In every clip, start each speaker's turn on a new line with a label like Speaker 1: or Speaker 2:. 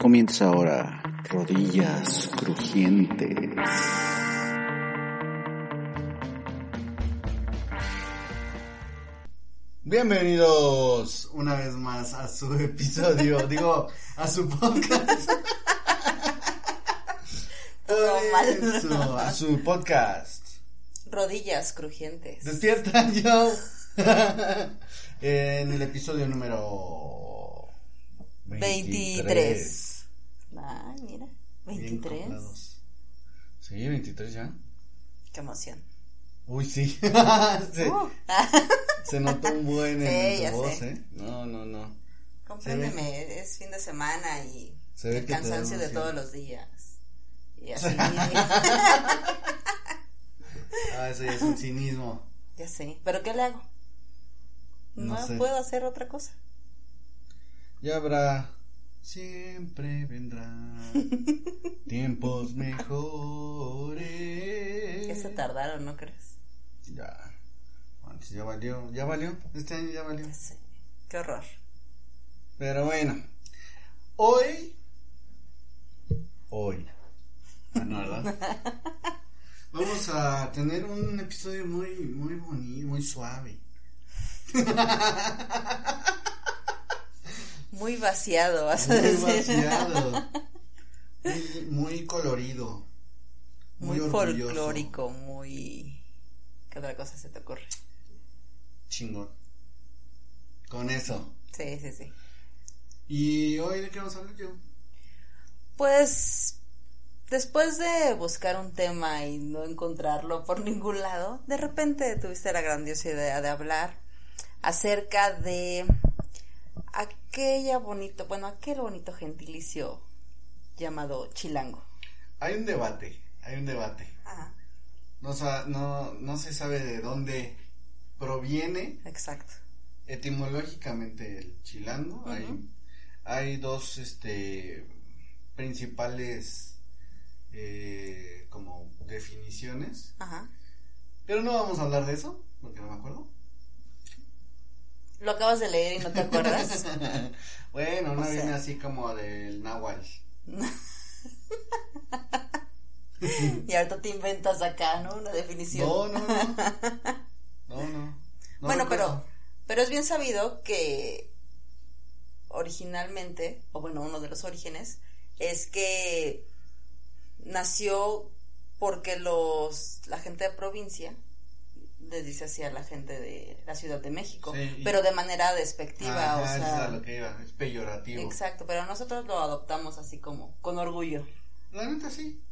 Speaker 1: Comienza ahora Rodillas Crujientes. Bienvenidos una vez más a su episodio, digo, a su podcast.
Speaker 2: Todo mal.
Speaker 1: Eso, a su podcast.
Speaker 2: Rodillas crujientes.
Speaker 1: Despierta yo. en el episodio número
Speaker 2: 23. Ah, mira.
Speaker 1: Bien
Speaker 2: 23.
Speaker 1: coplados. Sí, 23 ya.
Speaker 2: Qué emoción.
Speaker 1: Uy, sí. se,
Speaker 2: Uh.
Speaker 1: se notó un buen en
Speaker 2: Sí,
Speaker 1: tu voz,
Speaker 2: sé.
Speaker 1: ¿eh? No, no, no.
Speaker 2: Compréndeme, es fin de semana y
Speaker 1: Se
Speaker 2: el cansancio de todos los días. Y así.
Speaker 1: Ah, eso ya es un cinismo.
Speaker 2: ya sé. ¿Pero qué le hago?
Speaker 1: No
Speaker 2: No,
Speaker 1: sé.
Speaker 2: puedo hacer otra cosa.
Speaker 1: Ya habrá, siempre vendrán tiempos mejores.
Speaker 2: Se tardaron, ¿no crees?
Speaker 1: Ya, antes ya valió, ya valió, este año ya valió.
Speaker 2: Sé. Qué horror.
Speaker 1: Pero bueno, hoy, hoy, ah, ¿verdad? Vamos a tener un episodio muy, muy bonito, muy suave.
Speaker 2: Muy vaciado, vas a
Speaker 1: Muy
Speaker 2: decir.
Speaker 1: vaciado. Muy, muy colorido.
Speaker 2: Muy,
Speaker 1: orgulloso.
Speaker 2: folclórico, muy... ¿Qué otra cosa se te ocurre?
Speaker 1: Chingón. Con eso.
Speaker 2: Sí, sí, sí.
Speaker 1: ¿Y hoy de qué vamos a hablar yo?
Speaker 2: Pues después de buscar un tema y no encontrarlo por ningún lado, de repente tuviste la grandiosa idea de hablar acerca de aquella bonito, bueno, aquel bonito gentilicio llamado chilango.
Speaker 1: Hay un debate, hay un debate.
Speaker 2: Ajá,
Speaker 1: No, no, no se sabe de dónde proviene
Speaker 2: exacto.
Speaker 1: etimológicamente el chilango. Hay, hay dos este, principales eh, como definiciones.
Speaker 2: Ajá.
Speaker 1: Pero no vamos a hablar de eso, porque no me acuerdo.
Speaker 2: ¿Lo acabas de leer y no te acuerdas?
Speaker 1: bueno, una
Speaker 2: O sea-
Speaker 1: viene así como del náhuatl.
Speaker 2: y ahorita te inventas acá, ¿no? Una definición.
Speaker 1: No, no, no. No, no. No
Speaker 2: bueno, pero, pero es bien sabido que originalmente, o bueno, uno de los orígenes, es que nació porque los, la gente de provincia les dice así a la gente de la Ciudad de México,
Speaker 1: Sí,
Speaker 2: pero de manera despectiva,
Speaker 1: Ajá,
Speaker 2: o
Speaker 1: eso es
Speaker 2: sea,
Speaker 1: a lo que iba, es peyorativo.
Speaker 2: exacto, pero nosotros lo adoptamos así como con orgullo.
Speaker 1: La neta sí.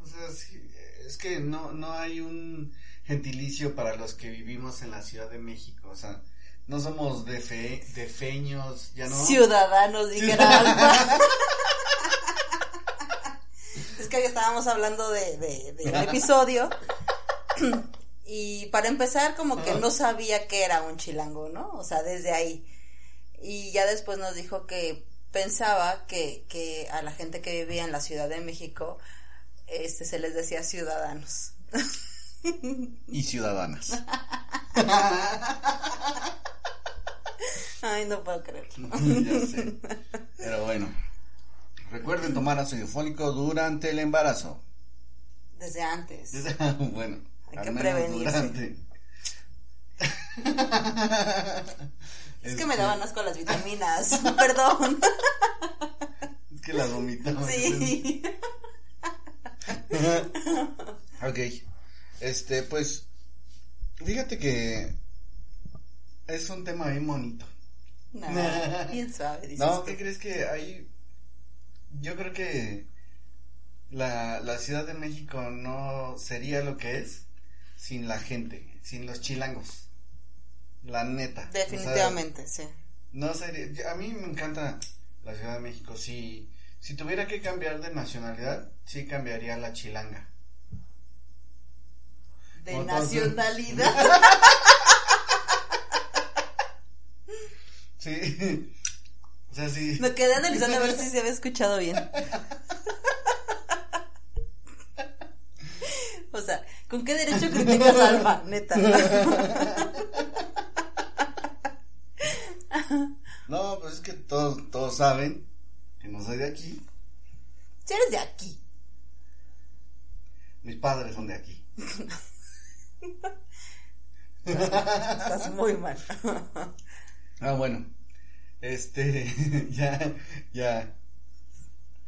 Speaker 1: O sea, sí, es que no, no hay un gentilicio para los que vivimos en la Ciudad de México. O sea, no somos de fe, de feños, ya no.
Speaker 2: Ciudadanos, dijera Alfa. es que hoy estábamos hablando de, de, del episodio. y para empezar, como que no sabía que era un chilango, ¿no? O sea, desde ahí. Y ya después nos dijo que pensaba que, que a la gente que vivía en la Ciudad de México este se les decía ciudadanos.
Speaker 1: Y ciudadanas.
Speaker 2: Ay, no puedo creerlo.
Speaker 1: ya sé. Pero bueno. Recuerden tomar ácido fólico durante el embarazo.
Speaker 2: Desde antes.
Speaker 1: bueno,
Speaker 2: Hay que prevenirse.
Speaker 1: durante.
Speaker 2: Es que me daban asco las vitaminas. Perdón.
Speaker 1: Es que la vomitaba.
Speaker 2: Sí.
Speaker 1: ok. Este, pues. Fíjate que. Es un tema bien bonito.
Speaker 2: No, bien suave, dices
Speaker 1: No,
Speaker 2: tú.
Speaker 1: ¿qué crees que hay? Yo creo que la, la Ciudad de México no sería lo que es sin la gente, sin los chilangos. La neta. O sea,
Speaker 2: Definitivamente, sí.
Speaker 1: no sería, yo- a mí me encanta la Ciudad de México. Si, Si tuviera que cambiar de nacionalidad, sí cambiaría la chilanga.
Speaker 2: De nacionalidad.
Speaker 1: Sí. O sea, sí.
Speaker 2: Me quedé analizando a ver si se había escuchado bien. O sea, ¿con qué derecho criticas a Alba? Neta.
Speaker 1: No, pues es que todos, todos saben que no soy de aquí.
Speaker 2: Si eres de aquí.
Speaker 1: Mis padres son de aquí.
Speaker 2: Estás muy mal.
Speaker 1: Ah, bueno. Este, ya, ya.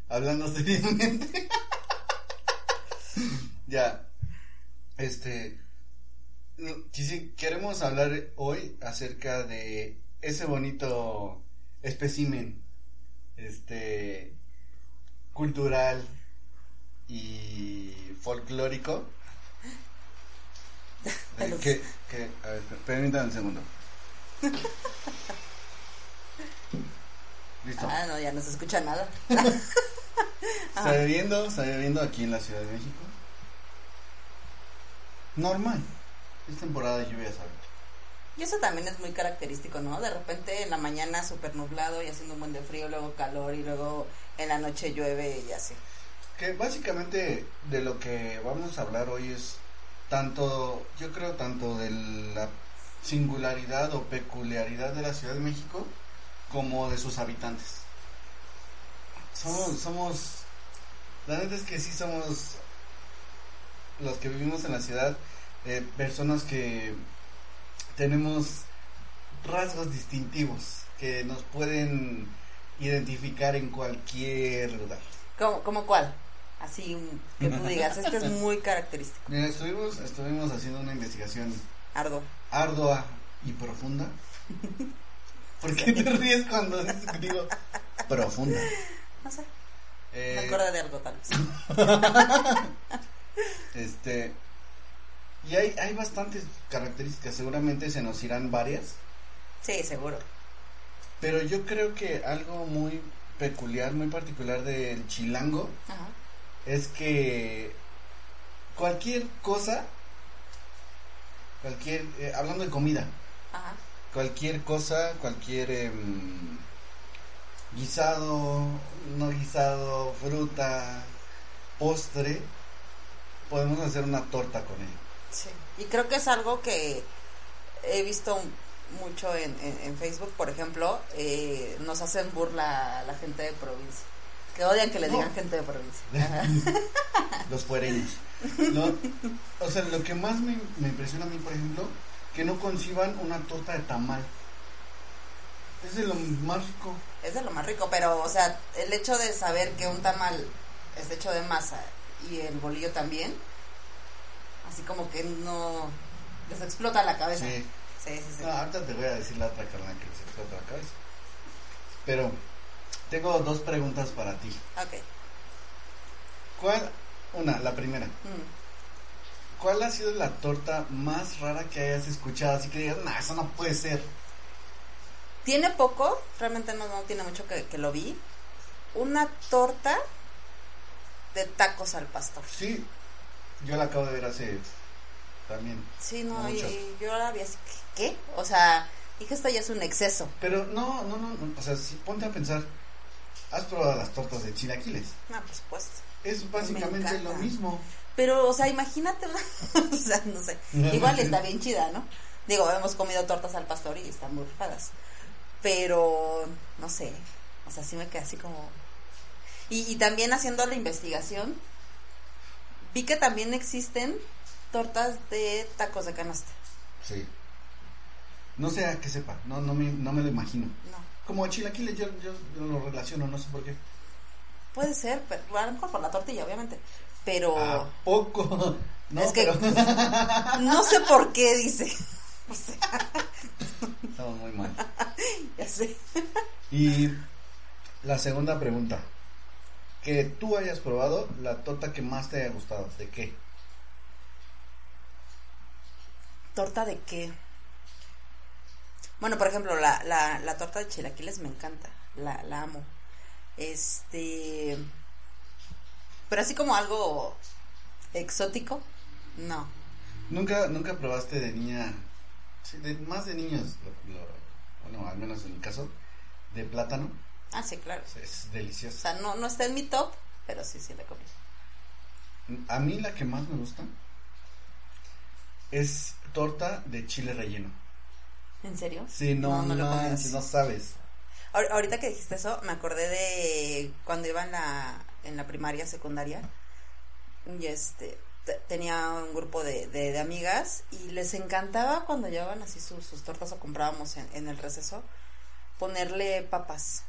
Speaker 1: Hablando seriamente. ya. Este. queremos hablar hoy acerca de ese bonito espécimen. Este. Cultural y folclórico.
Speaker 2: Los-
Speaker 1: que, que, a ver, per- permítanme un segundo. Listo.
Speaker 2: Ah, no, ya no se escucha nada.
Speaker 1: Está lloviendo, está lloviendo aquí en la Ciudad de México. Normal. Es temporada de lluvias ahorita.
Speaker 2: Y eso también es muy característico, ¿no? De repente en la mañana súper nublado y haciendo un buen de frío, luego calor y luego en la noche llueve y así.
Speaker 1: Que básicamente de lo que vamos a hablar hoy es tanto, yo creo tanto de la singularidad o peculiaridad de la Ciudad de México como de sus habitantes. Somos, somos, la neta es que sí somos los que vivimos en la ciudad, eh, personas que tenemos rasgos distintivos que nos pueden identificar en cualquier lugar.
Speaker 2: ¿Cómo, cómo cuál? Así que tú digas, este es muy característico.
Speaker 1: Mira, estuvimos, estuvimos haciendo una investigación
Speaker 2: Ardo.
Speaker 1: ardua y profunda. ¿Por qué te ríes cuando dices- digo profunda?
Speaker 2: No sé,
Speaker 1: Eh,
Speaker 2: me acuerdo de algo tal vez.
Speaker 1: Este. Y hay, hay bastantes características, seguramente se nos irán varias,
Speaker 2: Sí, seguro.
Speaker 1: pero yo creo que algo muy peculiar, muy particular del chilango
Speaker 2: Ajá.
Speaker 1: es que cualquier cosa, cualquier, eh, hablando de comida,
Speaker 2: Ajá.
Speaker 1: cualquier cosa, cualquier em, guisado, no guisado, fruta, postre, podemos hacer una torta con ello.
Speaker 2: Sí. Y creo que es algo que he visto mucho en, en, en Facebook, por ejemplo, eh, nos hacen burla a la gente de provincia. Que odian que le digan gente de provincia.
Speaker 1: Los fuereños. ¿no? O sea, lo que más me, me impresiona a mí, por ejemplo, que no conciban una torta de tamal. Es de lo más rico.
Speaker 2: Es de lo más rico, pero, o sea, el hecho de saber que un tamal es hecho de masa y el bolillo también, así como que no les explota la cabeza.
Speaker 1: Sí.
Speaker 2: Sí, sí, sí.
Speaker 1: No, ahorita te voy a decir la otra carnal que les explota la cabeza. Pero tengo dos preguntas para ti.
Speaker 2: Ok.
Speaker 1: ¿Cuál? Una, la primera.
Speaker 2: Mm.
Speaker 1: ¿Cuál ha sido la torta más rara que hayas escuchado? Así que digas, nah, eso no puede ser.
Speaker 2: Tiene poco, realmente no, no tiene mucho que, que lo vi. Una torta de tacos al pastor.
Speaker 1: Sí, yo la acabo de ver hace también.
Speaker 2: Sí, no, y,
Speaker 1: Mucho.
Speaker 2: y yo la vi así, ¿qué? O sea, dije, esto ya es un exceso.
Speaker 1: Pero no, no, no, no, o sea, si ponte a pensar, has probado las tortas de chilaquiles.
Speaker 2: No, pues pues.
Speaker 1: Es básicamente lo mismo.
Speaker 2: Pero, o sea, imagínate, o sea, no sé. Igual está bien chida, ¿no? Digo, hemos comido tortas al pastor y están muy rifadas. Pero, no sé. O sea, sí me quedé así como. Y, y también haciendo la investigación, vi que también existen tortas de tacos de canasta.
Speaker 1: Sí. No sé a qué sepa, no, no, me, no me lo imagino.
Speaker 2: No.
Speaker 1: Como chilaquiles yo, yo, yo lo relaciono, no sé por qué.
Speaker 2: Puede ser, pero a lo mejor por la tortilla, obviamente. Pero
Speaker 1: ¿A poco? No,
Speaker 2: Es que-
Speaker 1: pero
Speaker 2: no sé por qué dice. O sea,
Speaker 1: estamos muy mal.
Speaker 2: ya sé.
Speaker 1: Y la segunda pregunta. Que tú hayas probado la torta que más te haya gustado. ¿De qué?
Speaker 2: ¿Torta de qué? Bueno, por ejemplo, la, la, la torta de chilaquiles me encanta. La, la amo. Este. Pero así como algo exótico, no.
Speaker 1: ¿Nunca, nunca probaste de niña, sí, de, más de niños, lo- lo- bueno, al menos en mi caso, de plátano?
Speaker 2: Ah, sí, claro.
Speaker 1: Es
Speaker 2: O
Speaker 1: delicioso.
Speaker 2: sea, no, no está en mi top, pero sí, sí la comí.
Speaker 1: A mí la que más me gusta es torta de chile relleno.
Speaker 2: ¿En serio?
Speaker 1: Sí, no,
Speaker 2: No, no comes.
Speaker 1: no sabes.
Speaker 2: Ahor- Ahorita que dijiste eso, me acordé de cuando iba en la, en la primaria, secundaria, y este, te- tenía un grupo de, de, de amigas y les encantaba cuando llevaban así sus, sus tortas o comprábamos en, en el receso, ponerle papas,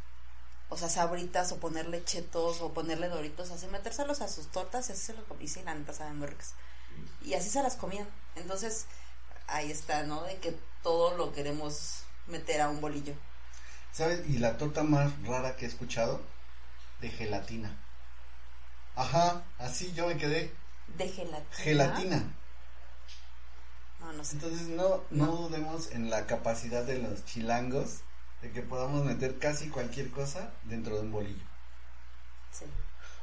Speaker 2: o sea, sabritas, o ponerle chetos, o ponerle doritos, así metérselos a sus tortas y así se los comí, sí, la neta saben muy ricas. Y así se las comían. Entonces, ahí está, ¿no? De que todo lo queremos meter a un bolillo.
Speaker 1: ¿Sabes? Y la torta más rara que he escuchado, de gelatina. Ajá, así yo me quedé.
Speaker 2: De gelatina.
Speaker 1: Gelatina.
Speaker 2: No, no sé.
Speaker 1: Entonces no, no
Speaker 2: No.
Speaker 1: dudemos en la capacidad de los chilangos de que podamos meter casi cualquier cosa dentro de un bolillo.
Speaker 2: Sí.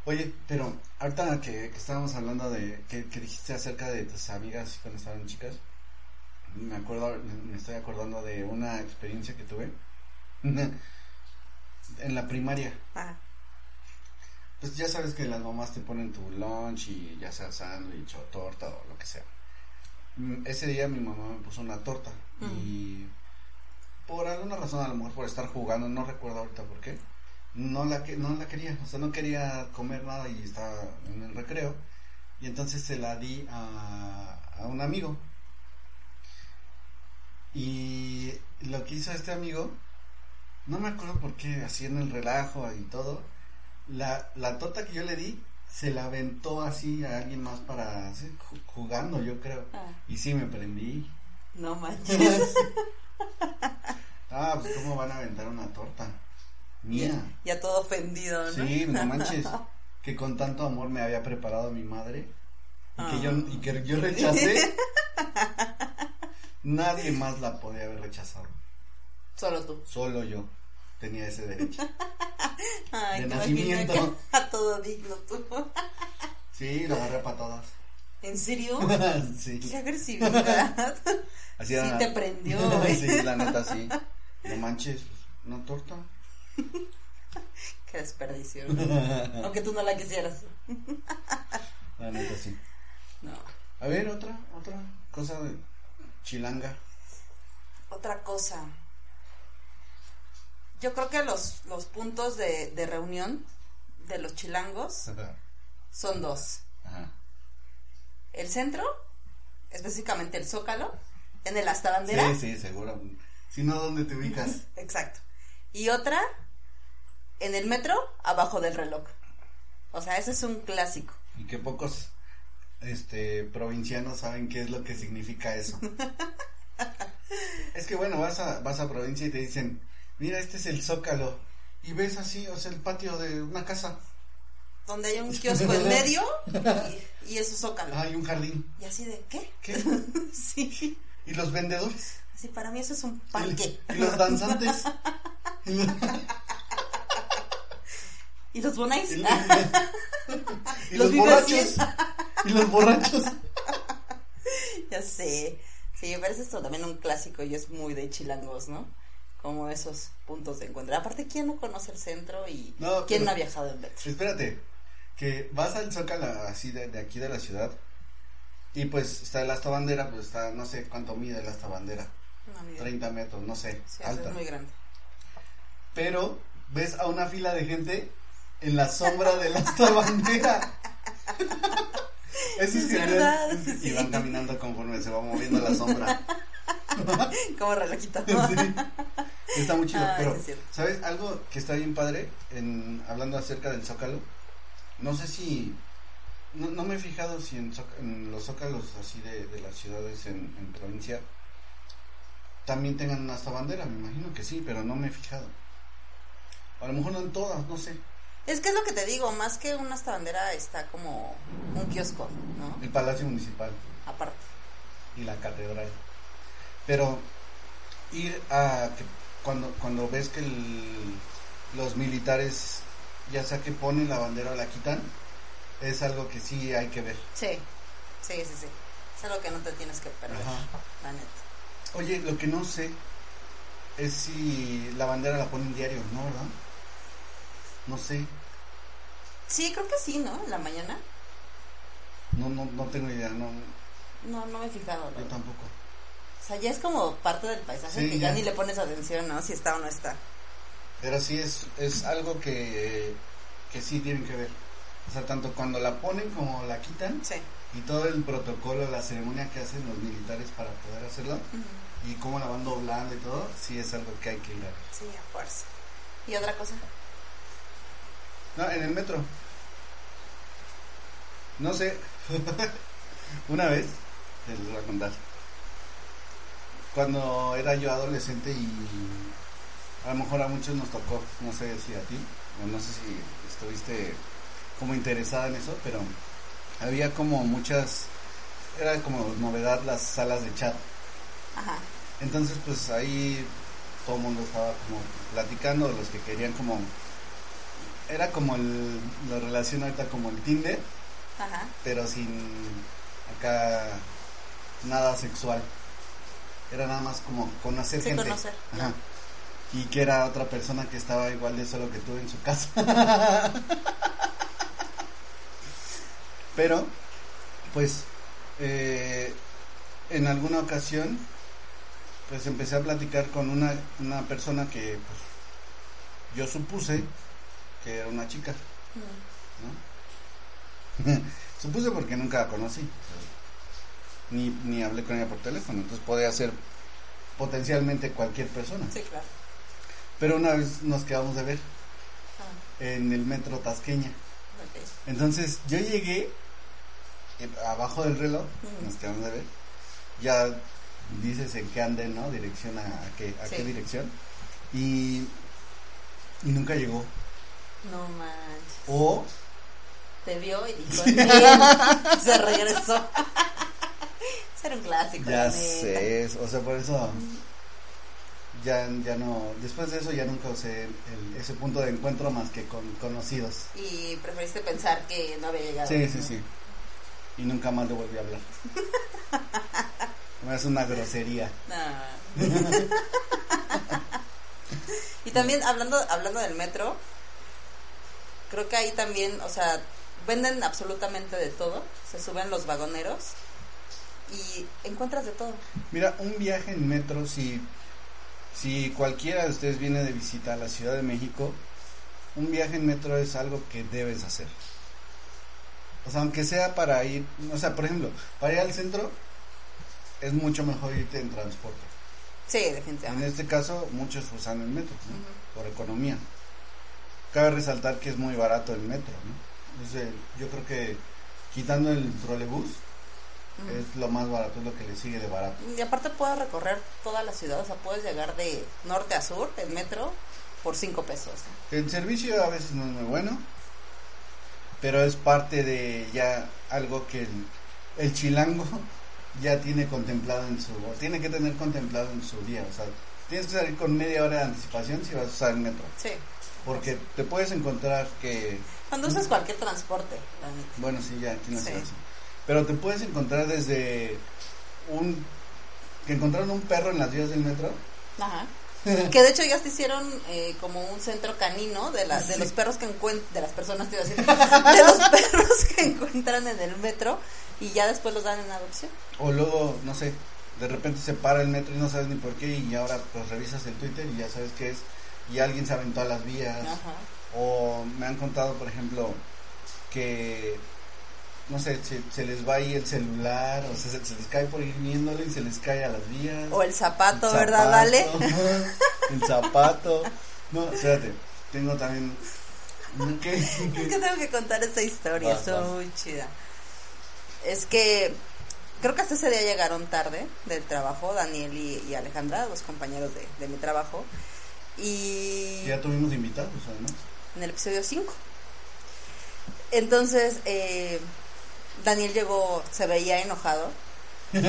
Speaker 1: Oye, pero ahorita que, que estábamos hablando de que, que dijiste acerca de tus amigas cuando estaban chicas, me acuerdo, me estoy acordando de una experiencia que tuve en la primaria.
Speaker 2: Ah,
Speaker 1: Pues ya sabes que las mamás te ponen tu lunch y ya sea sándwich o torta o lo que sea. Mm, Ese día mi mamá me puso una torta y por alguna razón, a lo mejor por estar jugando, no recuerdo ahorita por qué, no la, que, no la quería, o sea, no quería comer nada y estaba en el recreo y entonces se la di a, a un amigo. Y lo que hizo este amigo, no me acuerdo por qué, así en el relajo y todo, la, la torta que yo le di se la aventó así a alguien más para así, jugando, yo creo.
Speaker 2: ah,
Speaker 1: Y sí me prendí.
Speaker 2: no manches.
Speaker 1: ah, pues cómo van a aventar una torta. Mía.
Speaker 2: ya todo ofendido, ¿no?
Speaker 1: Sí, no manches. Que con tanto amor me había preparado mi madre. Y que yo, y que yo rechacé. Nadie más la podía haber rechazado.
Speaker 2: Solo tú.
Speaker 1: Solo yo tenía ese derecho.
Speaker 2: Ay,
Speaker 1: De nacimiento.
Speaker 2: A todo digno tú.
Speaker 1: Sí, la agarré para todas.
Speaker 2: ¿En serio?
Speaker 1: sí.
Speaker 2: Qué agresividad.
Speaker 1: Así
Speaker 2: Sí te prendió,
Speaker 1: sí, la neta sí. No manches, una torta.
Speaker 2: Qué desperdicio. ¿no? Aunque tú no la quisieras.
Speaker 1: La neta sí.
Speaker 2: No.
Speaker 1: A ver, otra, otra cosa de chilanga.
Speaker 2: Otra cosa. Yo creo que los, los puntos de, de reunión de los chilangos son dos.
Speaker 1: Ajá.
Speaker 2: El centro, específicamente el Zócalo, en el Hasta Bandera.
Speaker 1: Sí, sí, seguro. Si no, ¿dónde te ubicas?
Speaker 2: Exacto. Y otra, en el metro, abajo del reloj. O sea, ese es un clásico.
Speaker 1: Y que pocos este provincianos saben qué es lo que significa eso. es que bueno, vas a, vas a provincia y te dicen, mira, este es el Zócalo. Y ves así, o sea, el patio de una casa.
Speaker 2: Donde hay un kiosco en medio y, y es su Zócalo.
Speaker 1: Hay un jardín.
Speaker 2: Y así de, ¿qué?
Speaker 1: ¿Qué?
Speaker 2: sí.
Speaker 1: ¿Y los vendedores?
Speaker 2: Así, para mí eso es un
Speaker 1: ¿Y,
Speaker 2: parque.
Speaker 1: y los danzantes? ¿Y los,
Speaker 2: ¿Y los bonais?
Speaker 1: y- y
Speaker 2: Los
Speaker 1: borrachos? ¿Y los borrachos?
Speaker 2: ya sé. Sí, pero ese es también un clásico y es muy de chilangos, ¿no? Como esos puntos de encuentro. Aparte, ¿quién no conoce el centro y
Speaker 1: No,
Speaker 2: quién
Speaker 1: pero-
Speaker 2: no ha viajado en metro?
Speaker 1: Espérate, que vas al Zócalo así de, de aquí de la ciudad y pues está el asta bandera, pues está, no sé cuánto mide el asta bandera,
Speaker 2: No, ni idea.
Speaker 1: 30 metros, no sé,
Speaker 2: Sí,
Speaker 1: alta.
Speaker 2: es muy grande.
Speaker 1: Pero ves a una fila de gente en la sombra del asta bandera. Eso
Speaker 2: Es verdad.
Speaker 1: Y van caminando conforme se va moviendo la sombra.
Speaker 2: Como relojito.
Speaker 1: Sí. Está muy chido,
Speaker 2: Ay,
Speaker 1: pero. ¿sabes algo que está bien padre en hablando acerca del Zócalo? No sé si no, no me he fijado si en, los zócalos así de, de las ciudades en, en provincia también tengan hasta bandera, me imagino que sí, pero no me he fijado. A lo mejor no en todas, no sé.
Speaker 2: Es que es lo que te digo, más que una hasta bandera está como un kiosco, ¿no?
Speaker 1: El Palacio Municipal
Speaker 2: Aparte.
Speaker 1: y la catedral. Pero ir a que cuando cuando ves que el- los militares ya sea que ponen la bandera o la quitan, es algo que sí hay que ver.
Speaker 2: Sí, sí, sí, sí. Es algo que no te tienes que perder,
Speaker 1: Ajá.
Speaker 2: la neta.
Speaker 1: Oye, lo que no sé es si la bandera la ponen diario, ¿no, verdad? No sé,
Speaker 2: Sí, creo que sí, ¿no? En la mañana.
Speaker 1: no, no, no tengo idea, no,
Speaker 2: No, no me he fijado.
Speaker 1: yo tampoco.
Speaker 2: O sea, ya es como parte del paisaje
Speaker 1: Sí,
Speaker 2: que ya.
Speaker 1: ya.
Speaker 2: ni le pones atención, ¿no? Si está o no está.
Speaker 1: Pero sí es, es algo que, que sí tienen que ver. O sea, tanto cuando la ponen como la quitan
Speaker 2: Sí.
Speaker 1: Y todo el protocolo, la ceremonia que hacen los militares para poder hacerlo y cómo la van doblando y todo, sí es algo que hay que ir a ver.
Speaker 2: Sí, a fuerza. ¿Y otra cosa?
Speaker 1: No, en el metro. No sé. Una vez, te les voy a contar. Cuando era yo adolescente y a lo mejor a muchos nos tocó, no sé si a ti, o no sé si estuviste como interesada en eso, pero había como muchas, era como novedad las salas de chat.
Speaker 2: Ajá.
Speaker 1: Entonces, pues ahí todo el mundo estaba como platicando, los que querían como... Era como el, la relación ahorita como el Tinder,
Speaker 2: Ajá.
Speaker 1: pero sin acá nada sexual. Era nada más como conocer
Speaker 2: Sí,
Speaker 1: gente.
Speaker 2: conocer.
Speaker 1: Ajá. Y que era otra persona que estaba igual de solo que tú en su casa. pero, pues, eh, en alguna ocasión, pues empecé a platicar con una, una persona que, pues, yo supuse que era una chica. ¿no? Supuse porque nunca la conocí. Ni, ni hablé con ella por teléfono. Entonces podía ser potencialmente cualquier persona.
Speaker 2: Sí, claro.
Speaker 1: Pero una vez nos quedamos de ver
Speaker 2: Ah,
Speaker 1: en el metro Tasqueña. Entonces yo llegué abajo del reloj, nos quedamos de ver. Ya dices en qué ande, ¿no? Dirección a, a qué, a
Speaker 2: Sí.
Speaker 1: qué dirección. Y, y nunca llegó.
Speaker 2: No manches.
Speaker 1: O
Speaker 2: Te vio y dijo, se regresó. Ese era un clásico.
Speaker 1: Ya sé, o sea, por eso ya, ya no, después de eso ya nunca usé el- ese punto de encuentro más que con conocidos.
Speaker 2: Y preferiste pensar que no había llegado.
Speaker 1: Sí, sí, sí. Y nunca más le volví a hablar. Es una grosería.
Speaker 2: No. y también hablando hablando del metro, creo que ahí también, o sea, venden absolutamente de todo, se suben los vagoneros y encuentras de todo.
Speaker 1: Mira, un viaje en metro, si, si cualquiera de ustedes viene de visita a la Ciudad de México, un viaje en metro es algo que debes hacer. O sea, aunque sea para ir, o sea, por ejemplo, para ir al centro, es mucho mejor irte en transporte.
Speaker 2: Sí,
Speaker 1: En
Speaker 2: definitivamente.
Speaker 1: este caso, muchos usan el metro, ¿no? Por economía. Cabe resaltar que es muy barato el metro, ¿no? Entonces, yo creo que quitando el trolebús, es lo más barato, es lo que le sigue de barato.
Speaker 2: Y aparte puedes recorrer toda la ciudad, o sea, puedes llegar de norte a sur en metro por cinco pesos.
Speaker 1: El servicio a veces no es muy bueno, pero es parte de ya algo que el, el chilango ya tiene contemplado en su, o tiene que tener contemplado en su día. O sea, tienes que salir con media hora de anticipación si vas a usar el metro.
Speaker 2: Sí.
Speaker 1: Porque te puedes encontrar que
Speaker 2: Cuando usas cualquier transporte.
Speaker 1: Bueno, sí, ya aquí no
Speaker 2: Sí.
Speaker 1: Pero te puedes encontrar desde un... que encontraron un perro en las vías del metro.
Speaker 2: Ajá. Que de hecho ya se hicieron eh, como un centro canino de, la, de
Speaker 1: Sí.
Speaker 2: los perros que encuentran, de las personas, te iba a decir, de los perros que encuentran en el metro y ya después los dan en adopción.
Speaker 1: O luego, no sé, de repente se para el metro y no sabes ni por qué y ahora pues revisas el Twitter y ya sabes qué es. Y alguien se aventó a las vías.
Speaker 2: Ajá.
Speaker 1: O me han contado, por ejemplo, que... No sé, se, se les va ahí el celular, o sea, se, se les cae por ir viéndolo y se les cae a las vías.
Speaker 2: O el zapato,
Speaker 1: El
Speaker 2: ¿verdad, Dale?
Speaker 1: El zapato. No, espérate. Tengo también. ¿Qué?
Speaker 2: Es que tengo que contar esta historia,
Speaker 1: vas.
Speaker 2: muy chida. Es que creo que hasta ese día llegaron tarde del trabajo, Daniel y, y Alejandra, dos compañeros de, de mi trabajo. Y
Speaker 1: Ya tuvimos invitados, además.
Speaker 2: en el episodio 5. Entonces, eh, Daniel llegó, se veía enojado.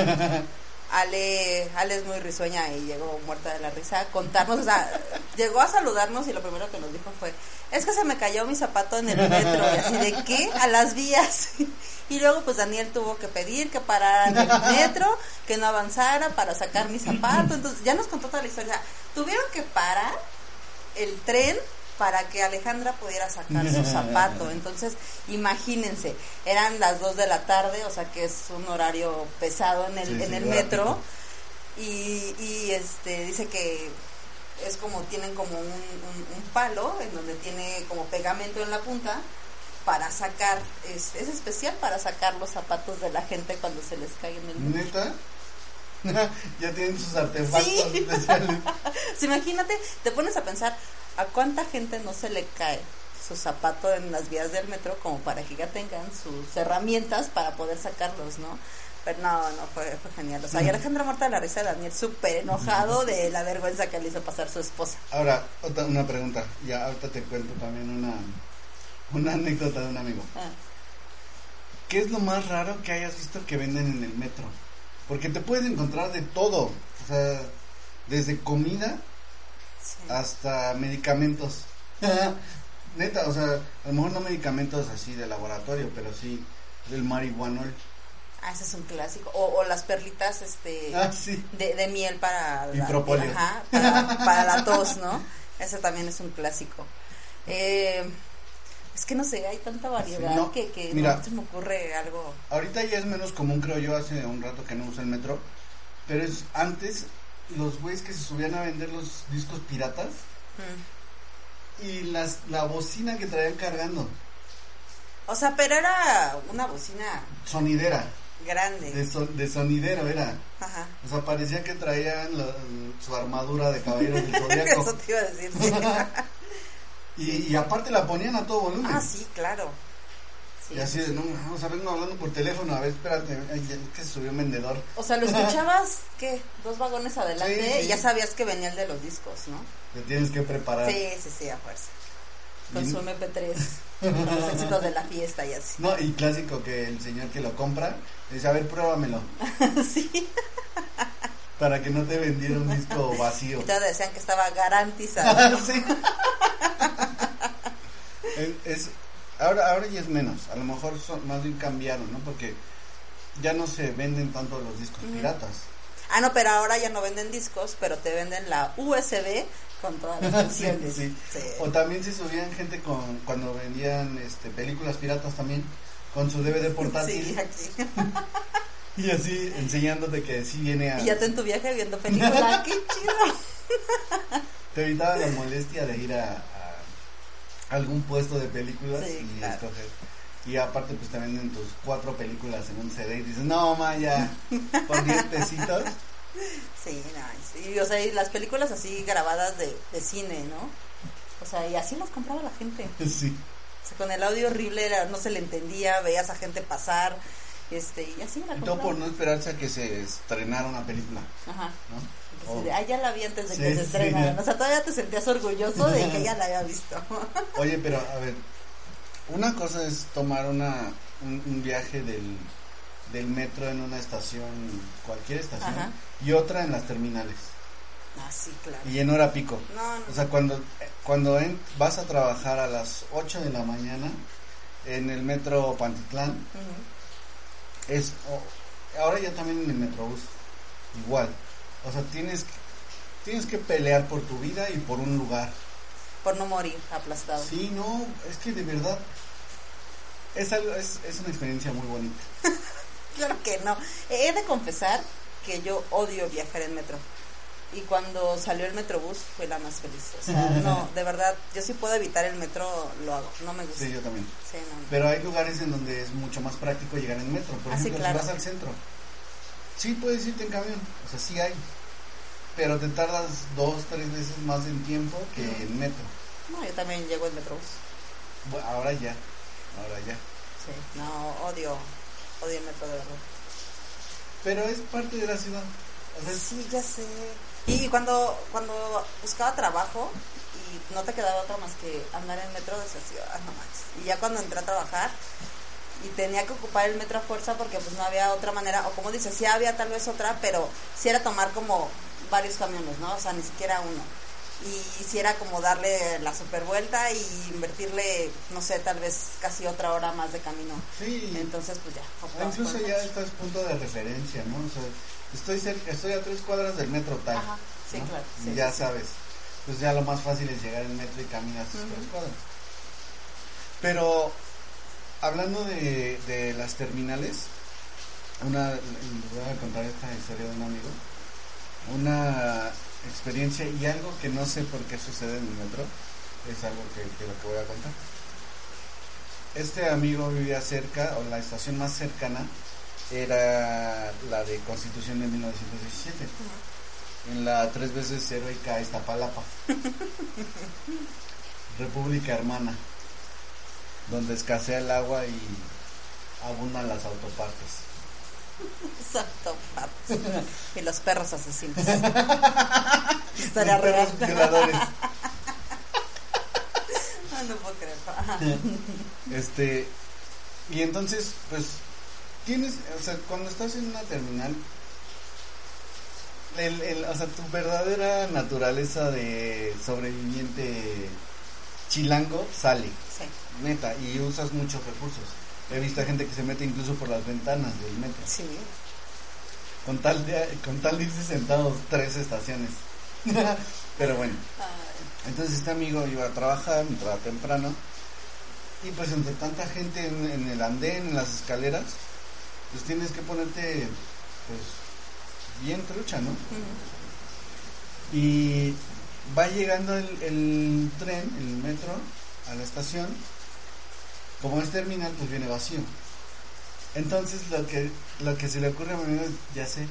Speaker 2: Ale, Ale es muy risueña y llegó muerta de la risa a contarnos, o sea, llegó a saludarnos y lo primero que nos dijo fue, es que se me cayó mi zapato en el metro y así de qué, a las vías. Y luego pues Daniel tuvo que pedir que pararan el metro, que no avanzara para sacar mi zapato, entonces ya nos contó toda la historia, tuvieron que parar el tren para que Alejandra pudiera sacar su zapato. Entonces, imagínense, eran las 2 de la tarde, o sea que es un horario pesado en el,
Speaker 1: Sí,
Speaker 2: en
Speaker 1: sí,
Speaker 2: el metro. Y, y este dice que es como tienen como un, un- un palo en donde tiene como pegamento en la punta para sacar, es, es especial para sacar los zapatos de la gente cuando se les cae en el metro.
Speaker 1: ¿Neta? ya tienen sus artefactos
Speaker 2: Sí.
Speaker 1: especiales.
Speaker 2: Sí, imagínate, te pones a pensar a cuánta gente no se le cae su zapato en las vías del metro como para que ya tengan sus herramientas para poder sacarlos, ¿no? Pero no, no, fue, fue genial. O sea, y Alejandra muerta de la risa de Daniel súper enojado de la vergüenza que le hizo pasar su esposa.
Speaker 1: Ahora, otra, una pregunta. Ya ahorita te cuento también una, una anécdota de un amigo.
Speaker 2: Ah,
Speaker 1: ¿Qué es lo más raro que hayas visto que venden en el metro? Porque te puedes encontrar de todo. O sea, desde comida
Speaker 2: sí.
Speaker 1: hasta medicamentos. Neta, o sea, a lo mejor no medicamentos así de laboratorio, pero sí del marihuanol.
Speaker 2: Ah, ese es un clásico. O, o las perlitas este,
Speaker 1: Ah, sí.
Speaker 2: de, de miel para la, ajá, para, para la tos, ¿no? Ese también es un clásico. Eh, es que no sé, hay tanta variedad
Speaker 1: Sí, no,
Speaker 2: que, que
Speaker 1: mira.
Speaker 2: no se me ocurre algo.
Speaker 1: Ahorita ya es menos común, creo yo, hace un rato que no uso el metro. Pero es antes los güeyes que se subían a vender los discos piratas
Speaker 2: Mm.
Speaker 1: y las la bocina que traían cargando.
Speaker 2: O sea, pero era una bocina
Speaker 1: Sonidera,
Speaker 2: grande.
Speaker 1: de, son- de sonidero era.
Speaker 2: Ajá.
Speaker 1: O sea, parecía que traían la- su armadura de caballeros del zodiaco.
Speaker 2: Eso te iba a decir. sí.
Speaker 1: y, y aparte la ponían a todo volumen.
Speaker 2: ah, sí, claro. Sí.
Speaker 1: Y así de, no, vamos a vernos hablando por teléfono, a ver, espérate, que se subió un vendedor.
Speaker 2: O sea, lo escuchabas, ¿qué? Dos vagones adelante
Speaker 1: Sí, sí.
Speaker 2: y ya sabías que venía el de los discos, ¿no?
Speaker 1: Te tienes que preparar.
Speaker 2: Sí, sí, sí, a fuerza. Con su MP3, con los éxitos de la fiesta y así.
Speaker 1: No, y clásico que el señor que lo compra dice, a ver, pruébamelo.
Speaker 2: sí.
Speaker 1: Para que no te vendiera un disco vacío.
Speaker 2: Y todos decían que estaba garantizado.
Speaker 1: Sí. es, es- ahora, ahora ya es menos. A lo mejor son, más bien cambiaron, ¿no? Porque ya no se venden tanto los discos piratas.
Speaker 2: Ah, no, pero ahora ya no venden discos, pero te venden la USB con todas las canciones.
Speaker 1: sí.
Speaker 2: Sí.
Speaker 1: O también se subían gente con cuando vendían este películas piratas también con su DVD portátil
Speaker 2: Sí, aquí.
Speaker 1: y así enseñándote que sí viene a
Speaker 2: Y ya te en tu viaje viendo película. ¡Qué chido!
Speaker 1: te evitaba la molestia de ir a algún puesto de películas
Speaker 2: Sí,
Speaker 1: y
Speaker 2: claro.
Speaker 1: escoger. Y aparte pues te venden tus cuatro películas en un CD y dices, no, Maya, por 10 pesitos.
Speaker 2: Sí, nice. Y, o sea, y las películas así grabadas de, de cine, ¿no? O sea, y así las compraba la gente.
Speaker 1: Sí.
Speaker 2: O sea, con el audio horrible era- no se le entendía, veías a gente pasar, este, y así la
Speaker 1: Y todo por no esperarse a que se estrenara una película,
Speaker 2: Ajá.
Speaker 1: ¿no? Oh.
Speaker 2: ah, ya la vi antes de
Speaker 1: Sí,
Speaker 2: que se
Speaker 1: sí.
Speaker 2: estrenaran. O sea, todavía te sentías orgulloso de que ya la había visto.
Speaker 1: Oye, pero a ver, una cosa es tomar una, un, un viaje del, del metro en una estación, cualquier estación,
Speaker 2: Ajá.
Speaker 1: y otra en las terminales,
Speaker 2: ah, sí, claro.
Speaker 1: y en hora pico.
Speaker 2: No, no.
Speaker 1: O sea, cuando, cuando en- vas a trabajar a las 8 de la mañana en el metro Pantitlán,
Speaker 2: Ujú.
Speaker 1: es, o- ahora ya también en el metrobús, igual. O sea, tienes, que- tienes que pelear por tu vida y por un lugar.
Speaker 2: Por no morir aplastado.
Speaker 1: Sí, no, es que de verdad es, algo, es, es una experiencia muy bonita.
Speaker 2: Claro que no. He de confesar que yo odio viajar en metro. Y cuando salió el metrobús fue la más feliz. O sea, no, de verdad, yo sí puedo evitar el metro, lo hago. No me gusta.
Speaker 1: Sí, yo también.
Speaker 2: Sí, no, no.
Speaker 1: Pero hay lugares en donde es mucho más práctico llegar en metro. Por
Speaker 2: Ah, sí,
Speaker 1: ejemplo,
Speaker 2: claro.
Speaker 1: si vas al centro, sí puedes irte en camión, o sea, sí hay. Pero te tardas dos, tres veces más en tiempo que en metro.
Speaker 2: No, yo también llego en metrobús.
Speaker 1: Bueno, ahora ya, ahora ya.
Speaker 2: Sí, no, odio, odio el metro de verdad.
Speaker 1: Pero es parte de la ciudad. O sea, es-
Speaker 2: Sí, ya sé. Y cuando, cuando buscaba trabajo y no te quedaba otra más que andar en metro, ah, no manches. Y ya cuando entré a trabajar, y tenía que ocupar el metro a fuerza porque pues no había otra manera, o como dices, sí había tal vez otra, pero sí era tomar como varios camiones, ¿no? O sea, ni siquiera uno. Y si era como darle la super vuelta y invertirle, no sé, tal vez casi otra hora más de camino.
Speaker 1: Sí.
Speaker 2: Entonces, pues ya.
Speaker 1: Ah, Incluso ya
Speaker 2: coche.
Speaker 1: estás punto de referencia, ¿no? O sea, estoy cerca, estoy a tres cuadras del metro tal.
Speaker 2: Ajá, sí,
Speaker 1: ¿no?
Speaker 2: claro,
Speaker 1: Y
Speaker 2: sí,
Speaker 1: ya
Speaker 2: sí, sí.
Speaker 1: sabes. Pues ya lo más fácil es llegar al metro y caminas tus
Speaker 2: Ujú.
Speaker 1: tres cuadras. Pero hablando de, de las terminales, una, les voy a contar esta historia de un amigo. Una experiencia y algo que no sé por qué sucede en el metro, es algo que, que lo que voy a contar. Este amigo vivía cerca, o la estación más cercana era la de Constitución de 1917 en la tres veces heroica Iztapalapa. República Hermana, donde escasea el agua y abundan las autopartes.
Speaker 2: Exacto. paps. y los perros asesinos. Historia
Speaker 1: Los
Speaker 2: real. Ah, no puedo creer.
Speaker 1: Este, y entonces, pues, tienes, o sea, cuando estás en una terminal, el, el- o sea, tu verdadera naturaleza de sobreviviente chilango sale.
Speaker 2: Sí.
Speaker 1: Neta, y usas muchos recursos. He visto a gente que se mete incluso por las ventanas del metro.
Speaker 2: Sí.
Speaker 1: Con tal de, con tal de irse sentados tres estaciones. Pero bueno, entonces este amigo iba a trabajar, entraba temprano. Y pues entre tanta gente en, en el andén, en las escaleras, pues tienes que ponerte, pues, bien trucha, ¿no? Y va llegando el, el tren, el metro, a la estación. Como es terminal, pues viene vacío. Entonces lo que, lo que se le ocurre a mi amigo es, ya sé,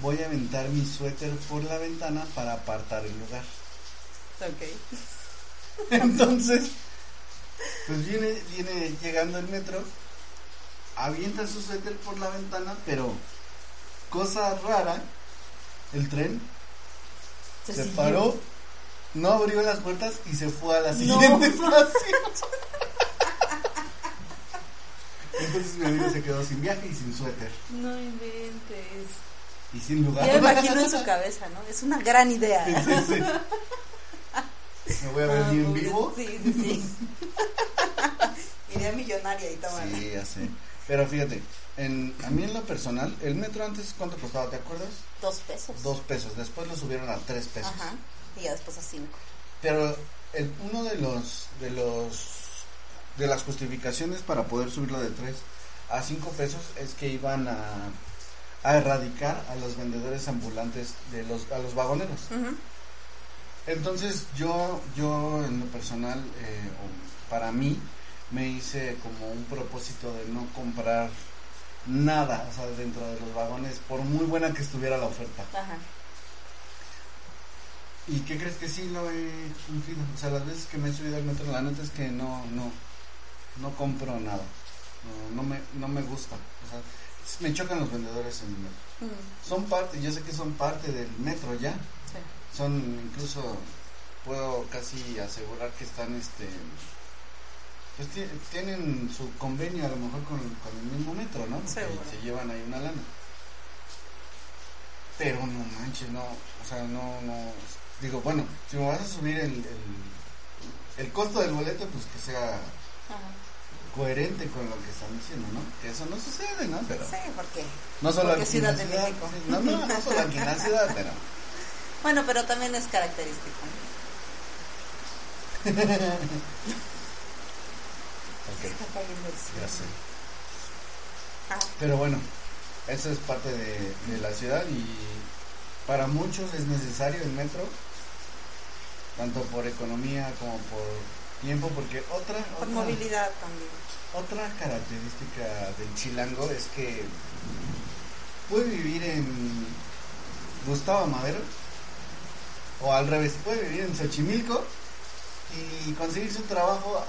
Speaker 1: voy a aventar mi suéter por la ventana para apartar el lugar.
Speaker 2: Ok.
Speaker 1: Entonces, pues viene, viene llegando el metro, avienta su suéter por la ventana, pero cosa rara, el tren se
Speaker 2: siguió.
Speaker 1: paró, no abrió las puertas y se fue a la
Speaker 2: No.
Speaker 1: siguiente estación. Entonces mi amigo se quedó sin viaje y sin suéter
Speaker 2: No inventes.
Speaker 1: y sin lugar.
Speaker 2: Ya me imagino en su cabeza, ¿no? Es una gran idea.
Speaker 1: Sí, sí, sí. Me voy a ver
Speaker 2: Ah,
Speaker 1: bien vivo.
Speaker 2: Sí, sí, sí. Idea millonaria y toma.
Speaker 1: Sí, ya sé. Pero fíjate, en, a mí en lo personal, el metro antes, ¿cuánto costaba? ¿Te acuerdas?
Speaker 2: Dos pesos.
Speaker 1: Dos pesos. Después lo subieron a tres pesos.
Speaker 2: Ajá. Y ya después a cinco.
Speaker 1: Pero el, uno de los, de los, de las justificaciones para poder subirlo de tres a cinco pesos es que iban a, a erradicar a los vendedores ambulantes de los, a los vagoneros. Entonces yo, yo en lo personal, eh, para mí, me hice como un propósito de no comprar nada, o sea, dentro de los vagones, por muy buena que estuviera la oferta.
Speaker 2: Ajá.
Speaker 1: ¿Y qué crees que sí lo he cumplido? O sea, las veces que me he subido al metro, la neta es que no, no, no compro nada. No, no me, no me gusta. O sea, me chocan los vendedores en el metro.
Speaker 2: Ujú.
Speaker 1: Son parte, yo sé que son parte del metro ya.
Speaker 2: Sí.
Speaker 1: son incluso puedo casi asegurar que están este pues ti- tienen su convenio a lo mejor con, con el mismo metro no porque
Speaker 2: Seguro.
Speaker 1: se llevan ahí una lana pero no manches no o sea no no digo bueno si me vas a subir el, el, el costo del boleto pues que sea
Speaker 2: Ajá.
Speaker 1: coherente con lo que están diciendo no que eso no sucede no pero
Speaker 2: Sí, porque.
Speaker 1: no solo
Speaker 2: porque
Speaker 1: aquí en la
Speaker 2: Ciudad de México.
Speaker 1: sí, no no no solo aquí en la ciudad pero
Speaker 2: Bueno, pero también es característico.
Speaker 1: ok,
Speaker 2: Está cayendo el cielo.
Speaker 1: ya sé
Speaker 2: Ah,
Speaker 1: Pero bueno, eso es parte de, de la ciudad y para muchos es necesario el metro, tanto por economía como por tiempo, porque otra,
Speaker 2: por
Speaker 1: otra,
Speaker 2: movilidad también.
Speaker 1: otra característica del chilango es que puede vivir en Gustavo Madero o al revés, puede vivir en Xochimilco y conseguir su trabajo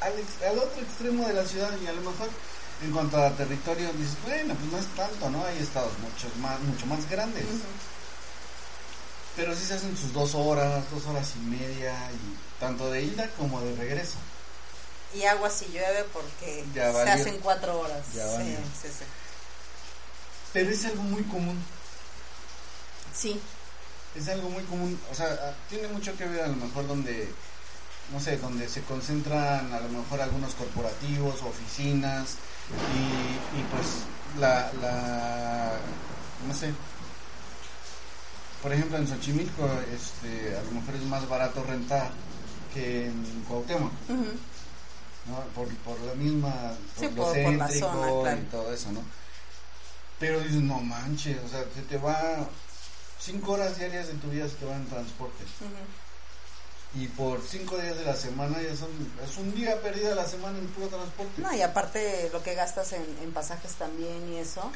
Speaker 1: al, ex- al otro extremo de la ciudad y a lo mejor en cuanto a territorio dices, bueno, pues no es tanto, ¿no? Hay estados mucho más, mucho más grandes. Pero sí se hacen sus dos horas, dos horas y media, y tanto de ida como de regreso.
Speaker 2: Y agua si llueve porque
Speaker 1: Ya
Speaker 2: se
Speaker 1: valió.
Speaker 2: hacen cuatro horas.
Speaker 1: Ya
Speaker 2: sí, sí, sí.
Speaker 1: Pero es algo muy común.
Speaker 2: Sí,
Speaker 1: Es algo muy común. O sea, ah, tiene mucho que ver a lo mejor donde, no sé, donde se concentran a lo mejor algunos corporativos, oficinas y, y pues la, la, no sé. Por ejemplo, en Xochimilco, este, a lo mejor es más barato rentar que en Cuauhtémoc. Por, por la misma, por
Speaker 2: Sí,
Speaker 1: lo
Speaker 2: por-
Speaker 1: céntrico
Speaker 2: zona, claro.
Speaker 1: y todo eso, ¿no? Pero dices, no manches, o sea, se te va cinco horas diarias de tu vida se te va en transporte.
Speaker 2: ujú.
Speaker 1: Y por cinco días de la semana ya son, es un día perdida la semana en puro transporte.
Speaker 2: No, y aparte lo que gastas en, en pasajes también y eso.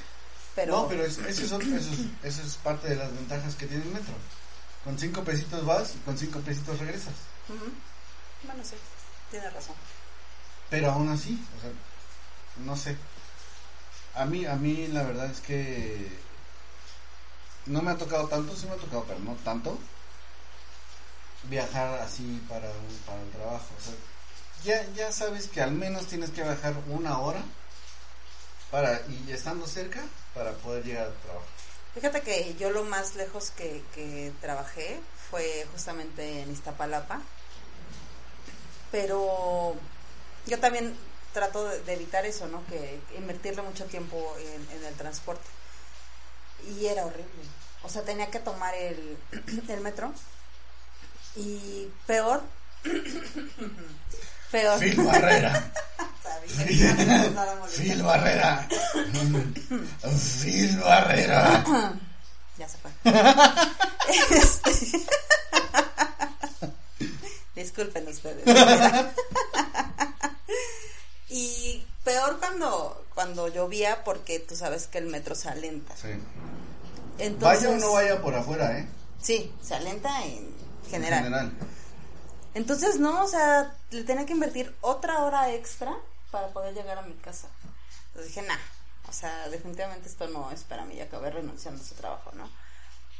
Speaker 2: Pero,
Speaker 1: No, pero es- eso, es, eso, es, es parte de las ventajas que tiene el metro. Con cinco pesitos vas y con cinco pesitos regresas.
Speaker 2: Bueno, sí, tienes razón.
Speaker 1: Pero aún así, o sea, no sé. A mí, a mí la verdad es que no me ha tocado tanto, sí me ha tocado, pero no tanto. Viajar así para, para el trabajo. Ya, ya sabes que al menos tienes que viajar una hora para y estando cerca para poder llegar al trabajo.
Speaker 2: Fíjate que yo lo más lejos que, que trabajé fue justamente en Iztapalapa. Pero yo también trato de evitar eso, ¿no? Que invertirle mucho tiempo en, en el transporte. Y era horrible. O sea, tenía que tomar el, el metro. Y peor. peor.
Speaker 1: Phil Barrera. Phil Barrera. Phil Barrera.
Speaker 2: Ya se fue. Este- Disculpen ustedes. y peor cuando, cuando llovía porque tú sabes que el metro se alenta.
Speaker 1: Sí.
Speaker 2: Entonces,
Speaker 1: vaya o no vaya por afuera, ¿eh?
Speaker 2: Sí, se alenta en
Speaker 1: En
Speaker 2: general. Entonces, no, o sea, le tenía que invertir otra hora extra para poder llegar a mi casa. Entonces dije, nah, o sea, definitivamente esto no es para mí, ya acabé renunciando a ese trabajo, ¿no?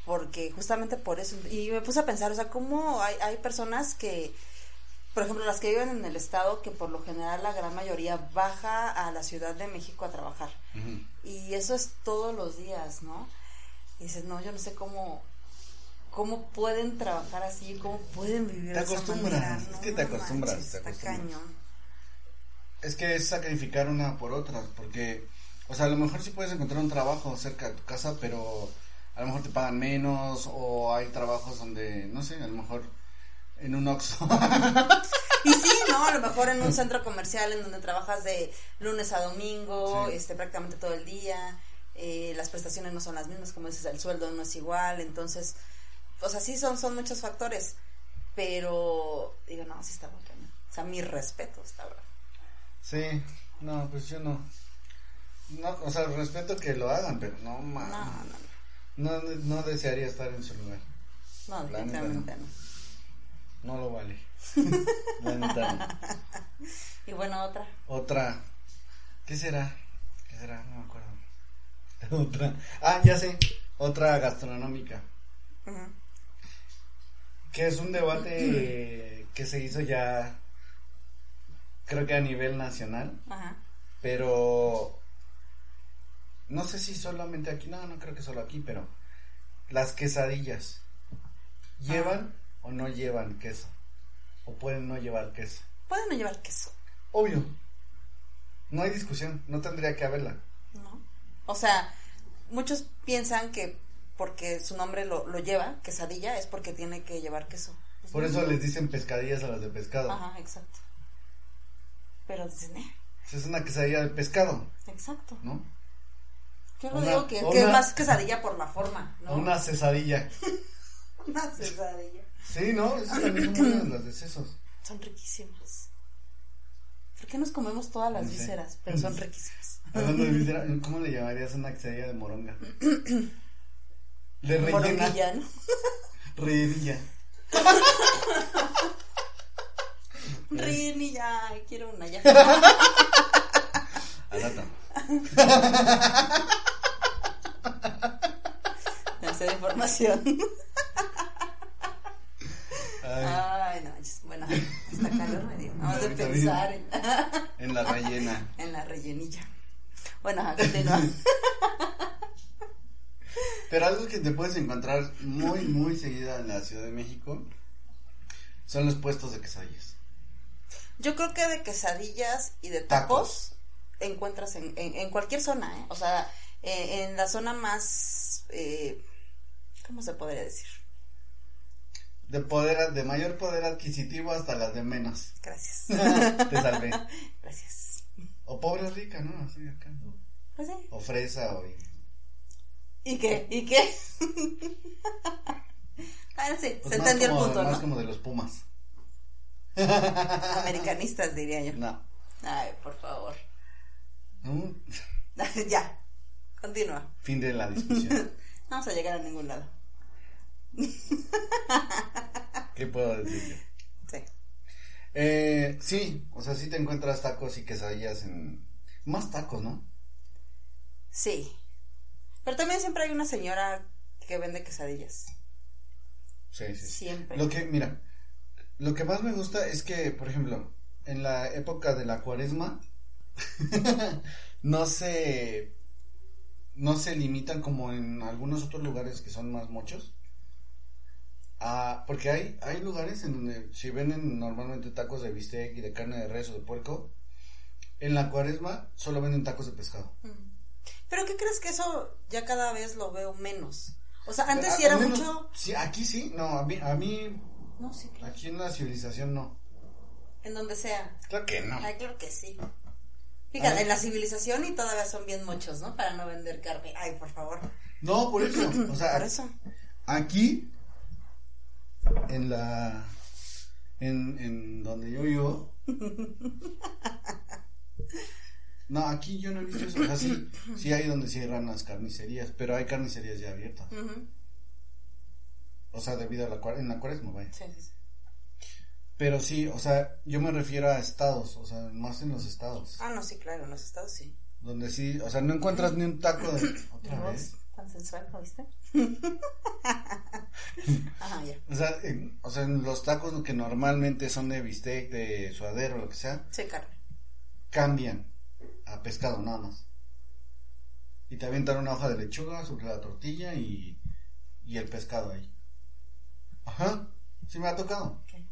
Speaker 2: Porque justamente por eso, y me puse a pensar, o sea, cómo hay, hay personas que, por ejemplo, las que viven en el estado, que por lo general la gran mayoría baja a la Ciudad de México a trabajar. Y eso es todos los días, ¿no? Y dices, no, yo no sé cómo, cómo pueden trabajar así, cómo pueden vivir
Speaker 1: Te
Speaker 2: de esa
Speaker 1: acostumbras, es que te acostumbras,
Speaker 2: manches,
Speaker 1: te
Speaker 2: está cañón.
Speaker 1: Es que es sacrificar una por otra, porque, o sea, a lo mejor sí puedes encontrar un trabajo cerca de tu casa, pero a lo mejor te pagan menos, o hay trabajos donde, no sé, a lo mejor en un Oxxo.
Speaker 2: Y sí, ¿no? A lo mejor en un centro comercial en donde trabajas de lunes a domingo,
Speaker 1: Sí.
Speaker 2: este, prácticamente todo el día, eh, las prestaciones no son las mismas, como dices, el sueldo no es igual, entonces, o sea, sí son, son muchos factores, pero digo, no, sí está muy cañón. O sea, mi respeto, está bravo.
Speaker 1: sí, no, pues yo no. No, o sea, respeto que lo hagan, pero no,
Speaker 2: No,
Speaker 1: man,
Speaker 2: no,
Speaker 1: no, no desearía estar en su lugar.
Speaker 2: no, definitivamente no.
Speaker 1: No lo vale. La neta, no.
Speaker 2: Y bueno, otra.
Speaker 1: Otra. ¿Qué será? ¿Qué será? No me acuerdo. Otra. Ah, ya sé. Otra gastronómica.
Speaker 2: Ujú.
Speaker 1: Que es un debate que se hizo ya, creo que a nivel nacional,
Speaker 2: Ajá.
Speaker 1: pero no sé si solamente aquí, no, no creo que solo aquí, pero las quesadillas, ¿llevan o no llevan queso? ¿O pueden no llevar queso?
Speaker 2: Pueden no llevar queso,
Speaker 1: Obvio. No hay discusión, no tendría que haberla.
Speaker 2: ¿no? O sea, muchos piensan que porque su nombre lo, lo lleva, quesadilla, es porque tiene que llevar queso. Pues
Speaker 1: Por eso les dicen pescadillas a las de pescado.
Speaker 2: Ajá, exacto. Pero dicen, eh,
Speaker 1: Es una quesadilla de pescado,
Speaker 2: exacto.
Speaker 1: ¿no?
Speaker 2: Yo lo
Speaker 1: Una-
Speaker 2: digo que, es más quesadilla por la forma, ¿no?
Speaker 1: Una cesadilla.
Speaker 2: Una quesadilla.
Speaker 1: Sí, ¿no? Esas también son buenas las de sesos.
Speaker 2: Son riquísimas. ¿Por qué nos comemos todas las
Speaker 1: No sé.
Speaker 2: vísceras? Pero son riquísimas.
Speaker 1: ¿Cómo le llamarías una quesadilla de moronga? De rellena.
Speaker 2: Moronguilla, ¿no?
Speaker 1: Rellenilla.
Speaker 2: Rini, ya, quiero una ya.
Speaker 1: Rato.
Speaker 2: Esa de información.
Speaker 1: Ay,
Speaker 2: Ay, no, bueno, está calor me dio. Vamos a pensar.
Speaker 1: En la rellena.
Speaker 2: En la rellenilla. Bueno, a continuar.
Speaker 1: Pero algo que te puedes encontrar muy, muy seguida en la Ciudad de México son los puestos de quesadillas.
Speaker 2: Yo creo que de quesadillas y de tacos, encuentras en, en, en, cualquier zona, ¿eh? O sea, eh, en la zona más, eh, ¿cómo se podría decir?
Speaker 1: De poder, de mayor poder adquisitivo hasta las de menos.
Speaker 2: Gracias.
Speaker 1: Te salvé.
Speaker 2: Gracias.
Speaker 1: O pobre rica, ¿no? Así acá.
Speaker 2: Pues sí.
Speaker 1: O fresa o...
Speaker 2: ¿Y qué? ¿Y qué? ah, sí,
Speaker 1: Pues
Speaker 2: se
Speaker 1: más
Speaker 2: entendió el punto,
Speaker 1: Más
Speaker 2: ¿no?
Speaker 1: como de los Pumas.
Speaker 2: Americanistas, diría yo.
Speaker 1: No.
Speaker 2: Ay, por favor.
Speaker 1: Mm,
Speaker 2: ya, continúa.
Speaker 1: Fin de la discusión.
Speaker 2: No vamos a llegar a ningún lado.
Speaker 1: ¿Qué puedo decir yo?
Speaker 2: Sí.
Speaker 1: Eh, sí, o sea, sí te encuentras tacos y quesadillas en... Más tacos, ¿no?
Speaker 2: Sí. Pero también siempre hay una señora que vende quesadillas.
Speaker 1: Sí, sí.
Speaker 2: Siempre.
Speaker 1: Lo que, mira, lo que más me gusta es que, por ejemplo, en la época de la cuaresma, no se, no se limitan como en algunos otros lugares que son más mochos. Ah, porque hay, hay lugares en donde si venden normalmente tacos de bistec y de carne de res o de puerco, en la cuaresma solo venden tacos de pescado.
Speaker 2: Mm. Pero ¿qué crees que eso ya cada vez lo veo menos? O sea, antes
Speaker 1: A-
Speaker 2: sí era
Speaker 1: menos-
Speaker 2: mucho...
Speaker 1: Sí, aquí sí, no, a mí, a mí,
Speaker 2: No, sí, claro.
Speaker 1: aquí en la civilización no.
Speaker 2: En donde sea.
Speaker 1: Claro que no.
Speaker 2: Ay, claro que sí. Fíjate,
Speaker 1: Ay.
Speaker 2: en la civilización y todavía son bien muchos, ¿no? Para no vender carne. Ay, por favor.
Speaker 1: No, por eso. O sea,
Speaker 2: Por eso.
Speaker 1: aquí, en la. En, en donde yo vivo. No, aquí yo no he visto eso. O sea, sí, sí hay donde cierran las carnicerías, pero hay carnicerías ya abiertas. O sea, debido a la cuaresma, en la cuaresma, vaya.
Speaker 2: Sí, sí, sí.
Speaker 1: Pero sí, o sea, yo me refiero a estados, o sea, más en los estados.
Speaker 2: Ah, no, sí, claro, en los estados sí.
Speaker 1: Donde sí, o sea, no encuentras ni un taco de. Otra vez.
Speaker 2: voz tan sensual, ¿lo viste? Ajá, ya.
Speaker 1: O sea, en, o sea, en los tacos que normalmente son de bistec, de suadero, lo que sea,
Speaker 2: Sí, carne.
Speaker 1: cambian a pescado nada más. Y te avientan una hoja de lechuga sobre la tortilla y, y el pescado ahí. Ajá, sí me ha tocado.
Speaker 2: ¿Qué?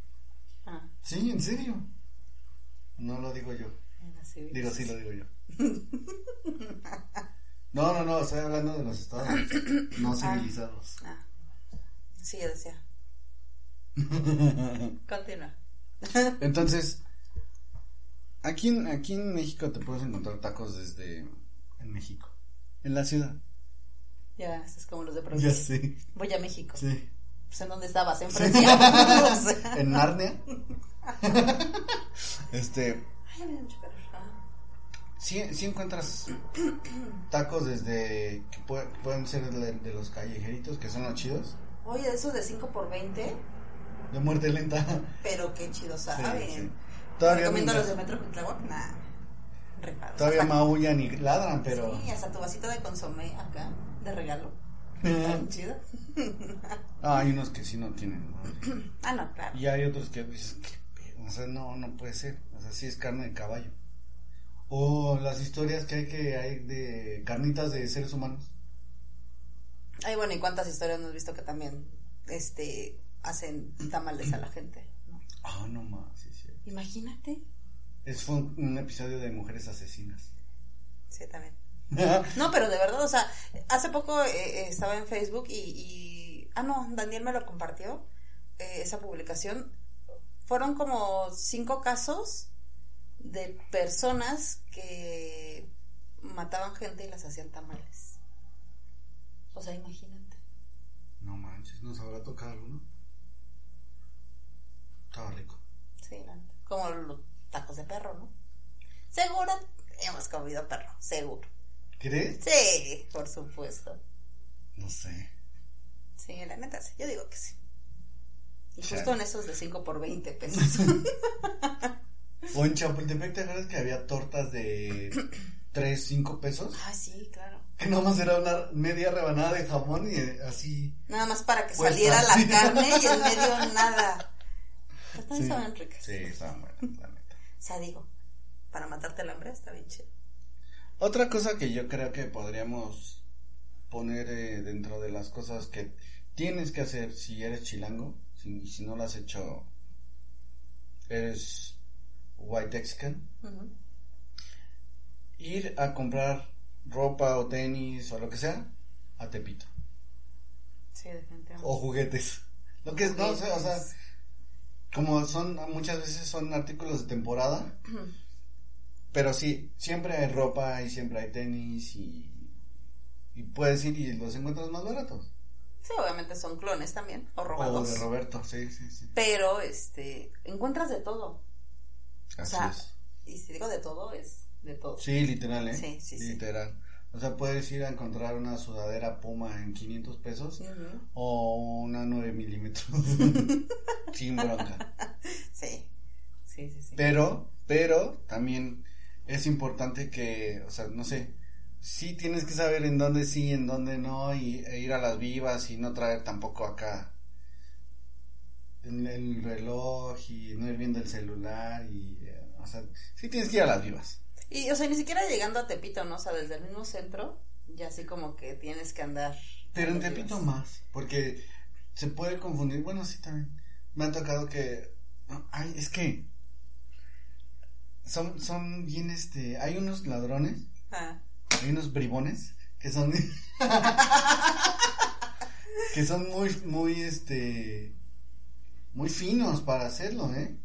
Speaker 2: Ah,
Speaker 1: Sí, en serio. No lo digo yo. Digo, sí lo digo yo. No, no, no, estoy hablando de los estados no civilizados.
Speaker 2: Ah. Sí, yo decía. Continúa.
Speaker 1: Entonces, aquí en, aquí en México te puedes encontrar tacos desde en México, en la ciudad.
Speaker 2: Ya, es como los de
Speaker 1: Ya
Speaker 2: provincia.
Speaker 1: sé,
Speaker 2: Voy a México.
Speaker 1: sí.
Speaker 2: Pues en dónde estabas, en Francia. Sea.
Speaker 1: En Narnia. este,
Speaker 2: Ay, me da mucho calor. Ah.
Speaker 1: sí, sí encuentras tacos desde que pue- pueden ser de, de los callejeritos, que son los chidos,
Speaker 2: Oye, esos de 5 por 20
Speaker 1: de muerte lenta.
Speaker 2: pero qué chido
Speaker 1: Sí,
Speaker 2: saben.
Speaker 1: sí. Todavía,
Speaker 2: Recomiendo los de Metro Cuitláhuac, rifados.
Speaker 1: todavía maullan y ladran, pero...
Speaker 2: Sí, hasta tu vasito de consomé acá, de regalo. Tan chido.
Speaker 1: Ah, hay unos que sí no tienen.
Speaker 2: Ah, no, claro.
Speaker 1: Y hay otros que dices, ¿qué pedo? O sea, no, no puede ser. O sea, sí es carne de caballo. O las historias que hay que hay de carnitas de seres humanos.
Speaker 2: Ay, bueno, ¿y cuántas historias has visto que también este hacen tamales a la gente? ¿no?
Speaker 1: Ah, no más.
Speaker 2: Imagínate.
Speaker 1: Es fue un, un episodio de mujeres asesinas.
Speaker 2: Sí, también. No, pero de verdad, o sea, hace poco eh, eh, estaba en Facebook y, y- Ah, no, Daniel me lo compartió, eh, esa publicación. Fueron como cinco casos de personas que mataban gente y las hacían tamales. O sea, imagínate.
Speaker 1: no manches, ¿nos habrá tocado alguno? Estaba rico.
Speaker 2: Sí, neta. Como los tacos de perro, ¿no? Seguro hemos comido perro, seguro.
Speaker 1: ¿Crees?
Speaker 2: Sí, por supuesto.
Speaker 1: No sé.
Speaker 2: Sí, la neta sí, yo digo que sí. Y
Speaker 1: Chale.
Speaker 2: justo en esos de 5 por 20 pesos.
Speaker 1: O en Chapultepec, ¿te acuerdas que había tortas de 3, 5 pesos?
Speaker 2: ah, sí, claro.
Speaker 1: Que nomás era una media rebanada de jamón y así.
Speaker 2: Nada más para que saliera la carne y en medio nada. También
Speaker 1: Sí.
Speaker 2: saben ricas.
Speaker 1: Sí, estaban buenas, la neta.
Speaker 2: O sea, digo, para matarte el hambre, está bien chido.
Speaker 1: Otra cosa que yo creo que podríamos poner eh, dentro de las cosas que tienes que hacer si eres chilango, si, si no lo has hecho, eres white Texican,
Speaker 2: Ujú.
Speaker 1: ir a comprar ropa o tenis o lo que sea a Tepito.
Speaker 2: Sí, definitivamente.
Speaker 1: O juguetes. Lo que es, no, o sea, o sea, como son, muchas veces son artículos de temporada, pero sí, siempre hay ropa y siempre hay tenis y, y puedes ir y los encuentras más baratos.
Speaker 2: Sí, obviamente son clones también, o
Speaker 1: O
Speaker 2: robados.
Speaker 1: de Roberto, sí, sí, sí.
Speaker 2: Pero, este, encuentras de todo. O
Speaker 1: Así
Speaker 2: sea,
Speaker 1: es.
Speaker 2: y si digo de todo, es de todo.
Speaker 1: Sí, literal, ¿eh?
Speaker 2: Sí, sí, sí.
Speaker 1: O sea, puedes ir a encontrar una sudadera Puma en 500 pesos o una 9 milímetros. Sin bronca.
Speaker 2: Sí, sí, sí, sí.
Speaker 1: Pero, pero también es importante que, o sea, no sé, sí tienes que saber en dónde sí, en dónde no, y e ir a las vivas y no traer tampoco acá el, el reloj y no ir viendo el celular y, eh, o sea, sí tienes que ir a las vivas.
Speaker 2: Y, o sea, ni siquiera llegando a Tepito, ¿no? O sea, desde el mismo centro, ya así como que tienes que andar.
Speaker 1: Pero en Tepito
Speaker 2: días.
Speaker 1: más, porque se puede confundir, bueno, sí también, me ha tocado que, ay, es que son, son bien, este, hay unos ladrones
Speaker 2: Ah,
Speaker 1: hay unos bribones que son que son muy muy este muy finos para hacerlo eh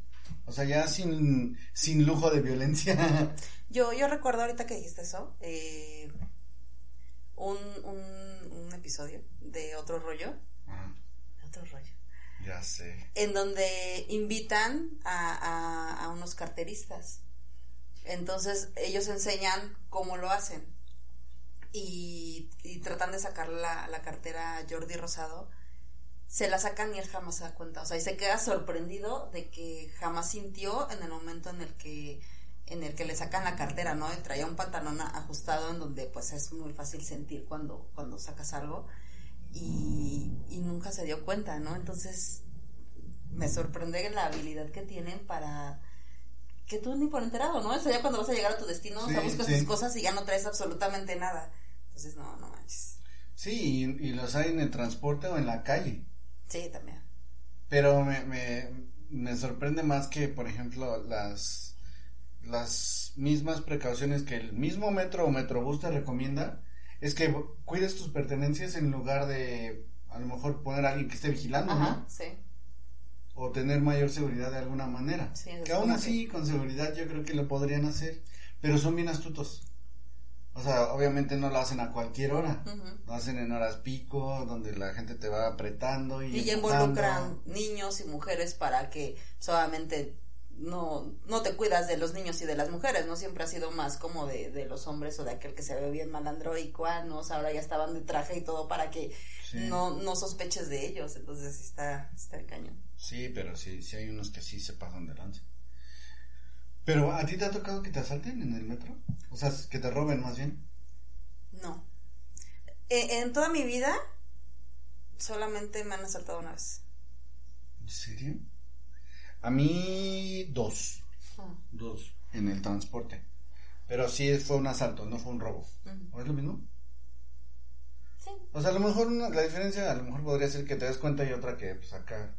Speaker 1: o sea ya sin sin lujo de violencia.
Speaker 2: Yo, yo recuerdo ahorita que dijiste eso, eh, un, un, un episodio de otro rollo,
Speaker 1: Ajá,
Speaker 2: de otro rollo,
Speaker 1: ya sé.
Speaker 2: En donde invitan a, a, a unos carteristas. Entonces ellos enseñan cómo lo hacen. Y, y tratan de sacar la, la cartera a Jordi Rosado. Se la sacan y él jamás se da cuenta. O sea, y se queda sorprendido de que jamás sintió en el momento en el que en el que le sacan la cartera, ¿no? Y traía un pantalón ajustado en donde pues es muy fácil sentir cuando, cuando sacas algo y, y nunca se dio cuenta, ¿no? Entonces me sorprende la habilidad que tienen para que tú ni por enterado, ¿no? O sea, ya cuando vas a llegar a tu destino, o sea,
Speaker 1: Sí,
Speaker 2: buscas
Speaker 1: sí.
Speaker 2: tus cosas y ya no traes absolutamente nada. Entonces, no, no manches.
Speaker 1: sí y, y los hay en el transporte o en la calle
Speaker 2: Sí, también.
Speaker 1: pero me, me, me sorprende más que por ejemplo las las mismas precauciones que el mismo metro o metrobús te recomienda es que cuides tus pertenencias en lugar de a lo mejor poner a alguien que esté vigilando,
Speaker 2: Ajá,
Speaker 1: ¿no?
Speaker 2: sí.
Speaker 1: O tener mayor seguridad de alguna manera.
Speaker 2: Sí,
Speaker 1: que aún así, con seguridad, yo creo que lo podrían hacer, pero son bien astutos. O sea, obviamente no lo hacen a cualquier hora.
Speaker 2: Ujú.
Speaker 1: Lo hacen en horas pico, donde la gente te va apretando y,
Speaker 2: Y involucran niños y mujeres para que solamente no, no te cuidas de los niños y de las mujeres, ¿no? Siempre ha sido más como de, de los hombres o de aquel que se ve bien malandro y. O sea, ahora ya estaban de traje y todo para que
Speaker 1: Sí.
Speaker 2: no, no sospeches de ellos, entonces sí está, está el cañón.
Speaker 1: Sí, pero sí, sí hay unos que sí se pasan de lanza. Pero, ¿a ti te ha tocado que te asalten en el metro? O sea, que te roben más bien.
Speaker 2: No. Eh, en toda mi vida solamente me han asaltado una vez.
Speaker 1: ¿En serio? A mí, dos.
Speaker 2: Ah,
Speaker 1: Dos. En el transporte. Pero sí fue un asalto, no fue un robo.
Speaker 2: ujú.
Speaker 1: ¿O es lo mismo?
Speaker 2: Sí.
Speaker 1: O sea, a lo mejor una- la diferencia a lo mejor podría ser que te des cuenta y otra que pues acá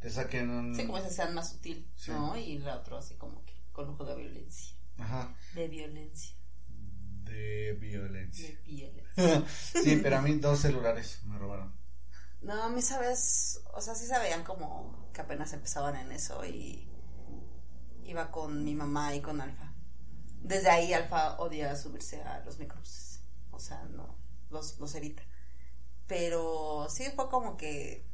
Speaker 1: te saquen un...
Speaker 2: Sí, como ese sean más sutil,
Speaker 1: Sí.
Speaker 2: ¿no? Y la otra así como que con lujo de violencia.
Speaker 1: Ajá.
Speaker 2: De violencia.
Speaker 1: De violencia.
Speaker 2: De violencia.
Speaker 1: sí, pero a mí dos celulares me robaron.
Speaker 2: No, a mí sabes, o sea, sí sabían como que apenas empezaban en eso y iba con mi mamá y con Alfa. Desde ahí Alfa odia subirse a los microbuses. O sea, no, los, los evita. Pero sí fue como que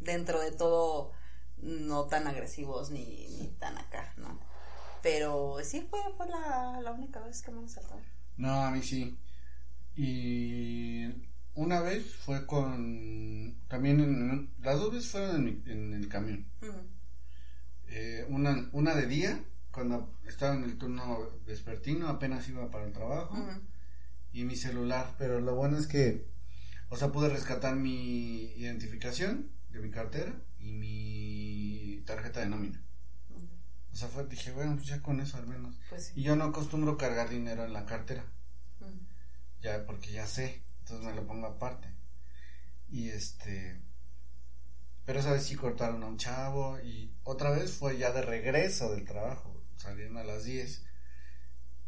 Speaker 2: dentro de todo no tan agresivos ni, ni tan acá, ¿no? Pero sí fue, fue la, la única vez que me han asaltado.
Speaker 1: No, a mí sí. Y una vez fue con... También en... Las dos veces fueron en, en el camión. Eh, una, una de día, cuando estaba en el turno vespertino, apenas iba para el trabajo. Y mi celular, pero lo bueno es que, o sea, pude rescatar mi identificación de mi cartera y mi tarjeta de nómina. Sea, fue, dije, bueno, pues ya con eso al menos.
Speaker 2: Pues sí.
Speaker 1: Y yo no acostumbro cargar dinero en la cartera,
Speaker 2: Mm.
Speaker 1: ya porque ya sé, entonces me lo pongo aparte. Y este, pero esa vez sí cortaron a un chavo y otra vez fue ya de regreso del trabajo, salieron a las 10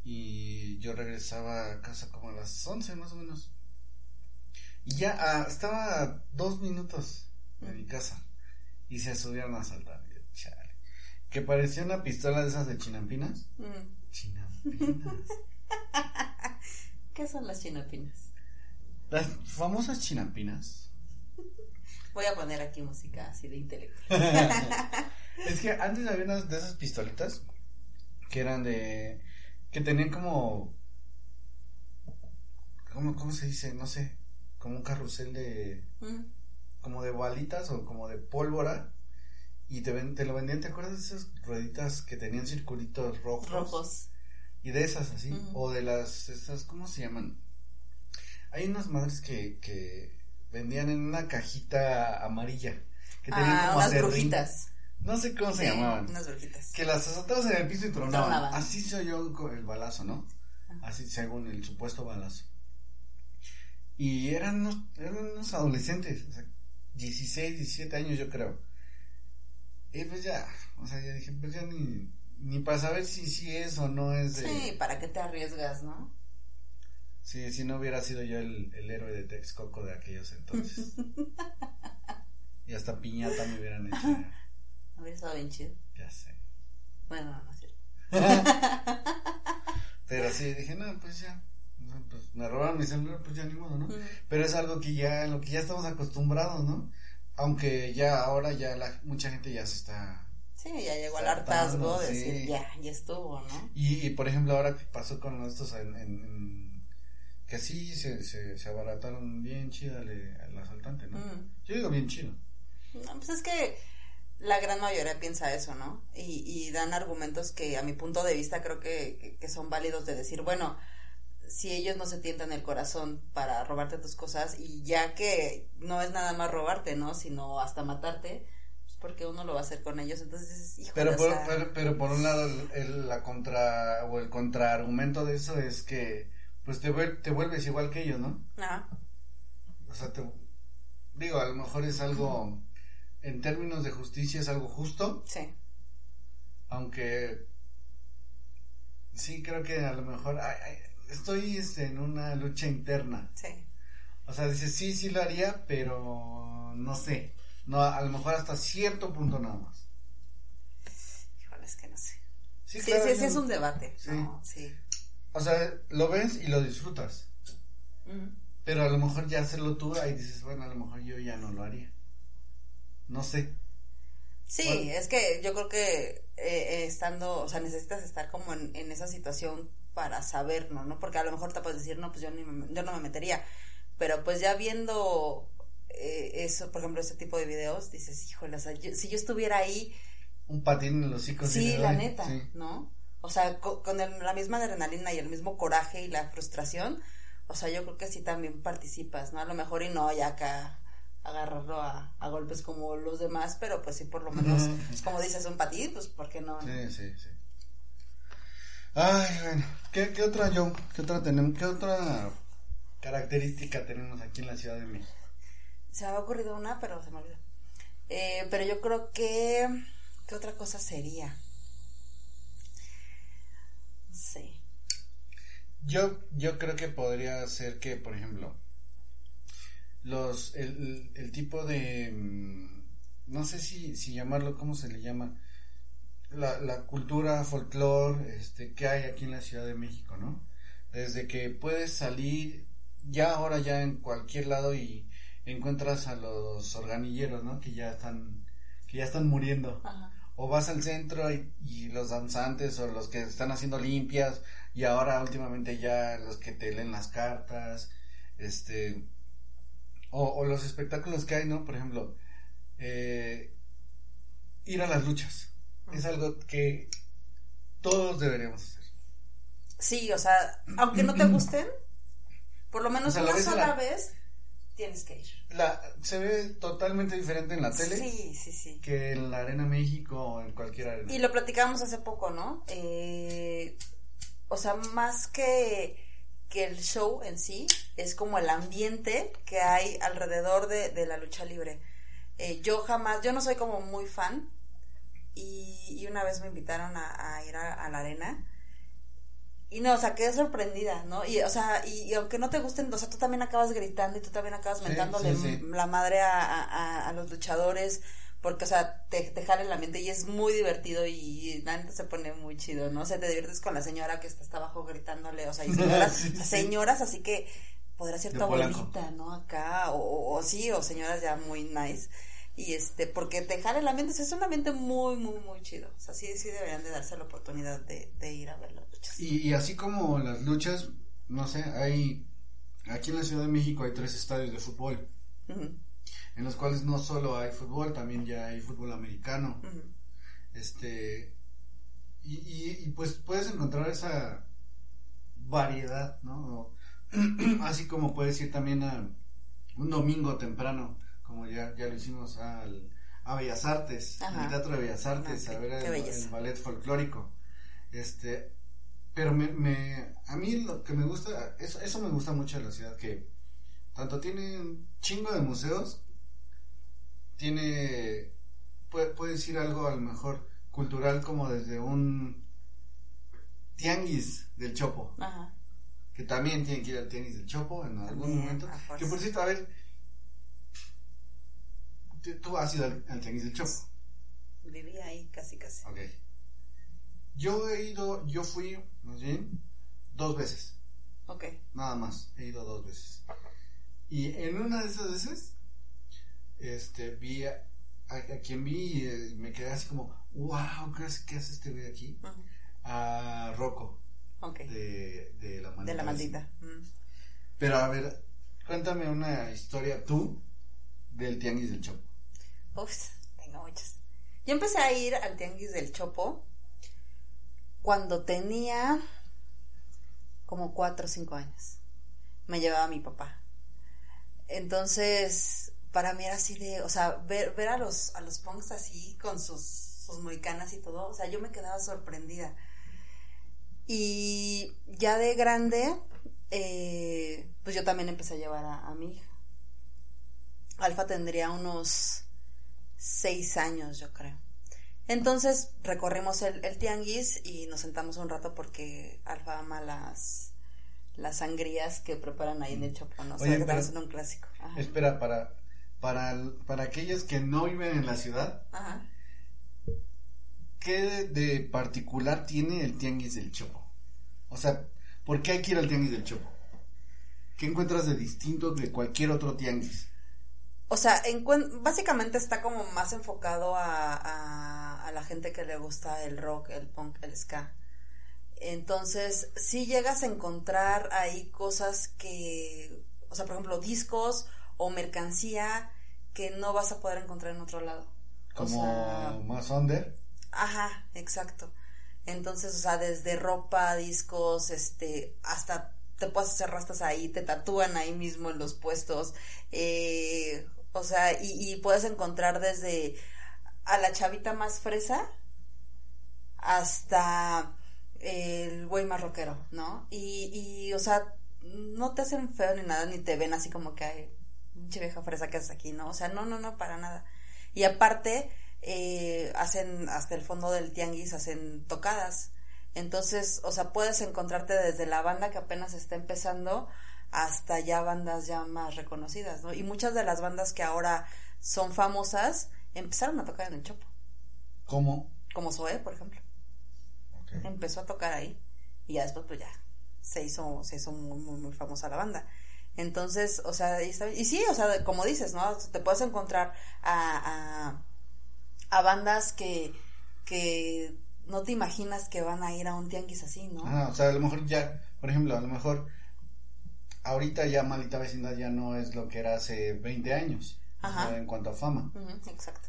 Speaker 1: y yo regresaba a casa como a las 11 más o menos. Y ya ah, estaba a dos minutos de mi casa y se subieron a asaltar. Que parecía una pistola de esas de chinampinas.
Speaker 2: Mm.
Speaker 1: Chinampinas.
Speaker 2: ¿Qué son las chinapinas?
Speaker 1: Las famosas chinampinas.
Speaker 2: Voy a poner aquí música así de intelecto.
Speaker 1: es que antes había unas de esas pistolitas que eran de. que tenían como. ¿Cómo, cómo se dice? No sé. Como un carrusel de.
Speaker 2: Mm.
Speaker 1: como de balitas o como de pólvora. Y te, ven- te lo vendían, ¿te acuerdas de esas rueditas que tenían circulitos rojos?
Speaker 2: Rojos.
Speaker 1: Y de esas así.
Speaker 2: Ujú.
Speaker 1: O de las. Estas, ¿Cómo se llaman? Hay unas madres que, que vendían en una cajita amarilla. Que tenían
Speaker 2: Ah,
Speaker 1: como
Speaker 2: unas
Speaker 1: acerrín.
Speaker 2: brujitas.
Speaker 1: No sé cómo se
Speaker 2: Sí,
Speaker 1: llamaban.
Speaker 2: Unas brujitas.
Speaker 1: Que las azotabas en el piso y tronaban.
Speaker 2: Tronaban.
Speaker 1: Así se oyó el balazo, ¿no? Así según el supuesto balazo. Y eran unos, eran unos adolescentes, o sea, 16, 17 años yo creo. Y pues ya, o sea, ya dije, pues ya ni, ni para saber si sí es o no es de...
Speaker 2: Sí, ¿para qué te arriesgas, no?
Speaker 1: Sí, si no hubiera sido yo el, el héroe de Texcoco de aquellos entonces. y hasta piñata me hubieran hecho.
Speaker 2: Habría estado bien chido.
Speaker 1: Ya sé.
Speaker 2: Bueno, no, no es cierto.
Speaker 1: Pero sí, dije, no, pues ya. Pues me robaron mi celular, pues ya ni modo, ¿no?
Speaker 2: Mm.
Speaker 1: Pero es algo que ya, lo que ya estamos acostumbrados, ¿no? Aunque ya ahora ya la, mucha gente ya se está...
Speaker 2: Sí, ya llegó al hartazgo de
Speaker 1: sí.
Speaker 2: decir, ya, ya estuvo, ¿no?
Speaker 1: Y, y, por ejemplo, ahora que pasó con estos en... en- en- que sí se, se, se abarataron bien chido al, al asaltante, ¿no?
Speaker 2: Mm.
Speaker 1: Yo digo bien chido.
Speaker 2: No, pues es que la gran mayoría piensa eso, ¿no? Y, y dan argumentos que a mi punto de vista creo que- que son válidos de decir, bueno, si ellos no se tientan el corazón para robarte tus cosas y ya que no es nada más robarte, ¿no? Sino hasta matarte, pues porque uno lo va a hacer con ellos. Entonces, híjole,
Speaker 1: Pero por,
Speaker 2: sea,
Speaker 1: pero, pero por un lado, el, el- la contra, o el contraargumento de eso es que, pues te, te vuelves igual que ellos, ¿no?
Speaker 2: ajá,
Speaker 1: O sea, te, digo, a lo mejor es algo, en términos de justicia es algo justo,
Speaker 2: sí,
Speaker 1: aunque sí creo que a lo mejor ay, ay, estoy este, en una lucha interna.
Speaker 2: sí.
Speaker 1: O sea, dices, sí, sí lo haría, pero no sé. No, a lo mejor hasta cierto punto nada más.
Speaker 2: Híjole, es que no sé.
Speaker 1: Sí,
Speaker 2: Sí,
Speaker 1: claro,
Speaker 2: sí, sí, es un debate,
Speaker 1: Sí.
Speaker 2: ¿no? Sí.
Speaker 1: O sea, lo ves y lo disfrutas. Pero a lo mejor ya hacerlo tú, ahí dices, bueno, a lo mejor yo ya no lo haría. No sé.
Speaker 2: Sí,
Speaker 1: Bueno.
Speaker 2: es que yo creo que eh, eh, estando, o sea, necesitas estar como en, en esa situación para saberlo, ¿no? Porque a lo mejor te puedes decir, no, pues yo, ni me- yo no me metería. Pero pues ya viendo eh, eso, por ejemplo, ese tipo de videos, dices, híjole, o sea, yo- si yo estuviera ahí,
Speaker 1: Un patín en los hocico.
Speaker 2: sí, la
Speaker 1: doy.
Speaker 2: neta,
Speaker 1: Sí.
Speaker 2: ¿no? O sea, co- con, el- la misma adrenalina y el mismo coraje y la frustración, o sea, yo creo que sí también participas, ¿no? A lo mejor y no ya acá agarrarlo a, a golpes como los demás, pero pues sí, por lo menos, pues, como dices, un patín, pues, ¿por qué no? no?
Speaker 1: Sí, sí, sí. Ay, bueno. ¿Qué, qué otra, Joe? ¿Qué otra tenemos? ¿Qué otra característica tenemos aquí en la Ciudad de México?
Speaker 2: Se me había ocurrido una, pero se me olvidó. Eh, pero yo creo que, ¿qué otra cosa sería? No sé.
Speaker 1: Yo, yo creo que podría ser que, por ejemplo, los, el, el, el tipo de, mm, no sé si, si llamarlo, ¿cómo se le llama? La, la cultura, folclore, este, que hay aquí en la Ciudad de México, ¿no? Desde que puedes salir ya ahora ya en cualquier lado y encuentras a los organilleros, ¿no? Que ya están, que ya están muriendo
Speaker 2: Ajá.
Speaker 1: o vas al centro y, y los danzantes o los que están haciendo limpias y ahora últimamente ya los que te leen las cartas este o, o los espectáculos que hay no por ejemplo eh, ir a las luchas es algo que todos deberíamos hacer
Speaker 2: Sí, o sea, aunque no te gusten, por lo menos
Speaker 1: O sea, lo
Speaker 2: una sola
Speaker 1: la-
Speaker 2: vez, tienes que ir.
Speaker 1: La, se ve totalmente diferente en la tele
Speaker 2: Sí, sí, sí.
Speaker 1: que en la Arena México o en cualquier arena.
Speaker 2: Y lo platicamos hace poco, ¿no? Eh, o sea, más que, que el show en sí, es como el ambiente que hay alrededor de, de la lucha libre. Eh, yo jamás, yo no soy como muy fan y, y una vez me invitaron a, a ir a, a la arena y no, o sea, quedé sorprendida, ¿no? Y, o sea, y, y aunque no te gusten, o sea, tú también acabas gritando y tú también acabas mentándole
Speaker 1: sí, sí.
Speaker 2: la madre a, a, los luchadores, porque, o sea, te, te jala el ambiente y es muy divertido y la neta se pone muy chido, ¿no? O sea, te diviertes con la señora que está hasta abajo gritándole, o sea, y señoras,
Speaker 1: Sí, sí.
Speaker 2: señoras así que podrá ser
Speaker 1: De
Speaker 2: tu
Speaker 1: Polanco.
Speaker 2: abuelita, ¿no? Acá, o, o sí, o señoras ya muy nice. Y este, porque te jala el ambiente, o sea, es un ambiente muy, muy, muy chido. O sea, sí, sí deberían de darse la oportunidad de, de ir a ver las luchas.
Speaker 1: Y, y así como las luchas, no sé, hay, aquí en la Ciudad de México hay tres estadios de fútbol, en los cuales no solo hay fútbol, también ya hay fútbol americano. Este, y, y, y pues puedes encontrar esa variedad, ¿no? Así como puedes ir también a un domingo temprano, como ya, ya lo hicimos al, a Bellas Artes,
Speaker 2: Ajá.
Speaker 1: al Teatro de Bellas Artes,
Speaker 2: Ah,
Speaker 1: a
Speaker 2: qué-
Speaker 1: ver el, ballet folclórico. Este, pero me, me, a mí lo que me gusta, eso, eso me gusta mucho de la ciudad, que tanto tiene un chingo de museos, tiene, puede, puedes ir algo a lo mejor cultural como desde un tianguis del Chopo,
Speaker 2: Ajá.
Speaker 1: que también tienen que ir al tianguis del Chopo en algún momento.
Speaker 2: a.
Speaker 1: Que por cierto, a ver, tú- has ido al, al tianguis del Chopo.
Speaker 2: Viví ahí casi, casi.
Speaker 1: Ok. Yo he ido, yo fui, más bien, dos veces.
Speaker 2: Ok.
Speaker 1: Nada más, he ido dos veces. Y en una de esas veces, este, vi a, a- a quien vi y eh, me quedé así como, wow, ¿qué hace, qué hace este güey aquí?
Speaker 2: Ujú.
Speaker 1: A Rocco,
Speaker 2: Ok.
Speaker 1: de, de la maldita.
Speaker 2: de la maldita. Mm.
Speaker 1: Pero a ver, cuéntame una historia tú del Tianguis del Chopo.
Speaker 2: Uf, tengo muchas. Yo empecé a ir al Tianguis del Chopo cuando tenía como cuatro o cinco años. Me llevaba mi papá. Entonces, para mí era así de, o sea, ver, ver a los, a los punks así con sus, sus moicanas y todo, o sea, yo me quedaba sorprendida. Y ya de grande, eh, pues yo también empecé a llevar a, a mi hija. Alfa tendría unos seis años, yo creo. Entonces recorrimos el, el tianguis y nos sentamos un rato porque Alfa ama las, las sangrías que preparan ahí en el Chopo, ¿no? O sea, que son un clásico. Ajá.
Speaker 1: Espera, para, para, para aquellos que no viven en la ciudad,
Speaker 2: Ajá.
Speaker 1: ¿qué de, de particular tiene el Tianguis del Chopo? O sea, ¿por qué hay que ir al Tianguis del Chopo? ¿Qué encuentras de distinto de cualquier otro tianguis?
Speaker 2: O sea, básicamente está como más enfocado a, a, a la gente que le gusta el rock, el punk, el ska. Entonces, si llegas a encontrar ahí cosas que, o sea, por ejemplo, discos o mercancía que no vas a poder encontrar en otro lado. O
Speaker 1: Como
Speaker 2: sea,
Speaker 1: más under.
Speaker 2: Ajá, exacto. Entonces, o sea, desde ropa, discos, este, hasta te puedes hacer rastas ahí, te tatúan ahí mismo en los puestos, eh, o sea, y, y puedes encontrar desde a la chavita más fresa hasta el güey más ¿no? Y, y, o sea, no te hacen feo ni nada, ni te ven así como que hay pinche vieja fresa que haces aquí, ¿no? O sea, no, no, no, para nada. Y aparte, eh, hacen hasta el fondo del tianguis, hacen tocadas. Entonces, o sea, puedes encontrarte desde la banda que apenas está empezando hasta ya bandas ya más reconocidas, ¿no? Y muchas de las bandas que ahora son famosas empezaron a tocar en el Chopo,
Speaker 1: ¿Cómo?
Speaker 2: como Zoe, por ejemplo. Empezó a tocar ahí y ya después pues ya se hizo se hizo muy muy, muy famosa la banda. Entonces, o sea, ahí está- y sí, o sea, como dices, ¿no? Te puedes encontrar a, a, a bandas que, que no te imaginas que van a ir a un tianguis así, ¿no?
Speaker 1: Ah, o sea, a lo mejor ya, por ejemplo, a lo mejor ahorita ya Maldita Vecindad ya no es lo que era hace 20 años. o
Speaker 2: Ajá.
Speaker 1: sea, en cuanto a fama.
Speaker 2: Ujú, exacto.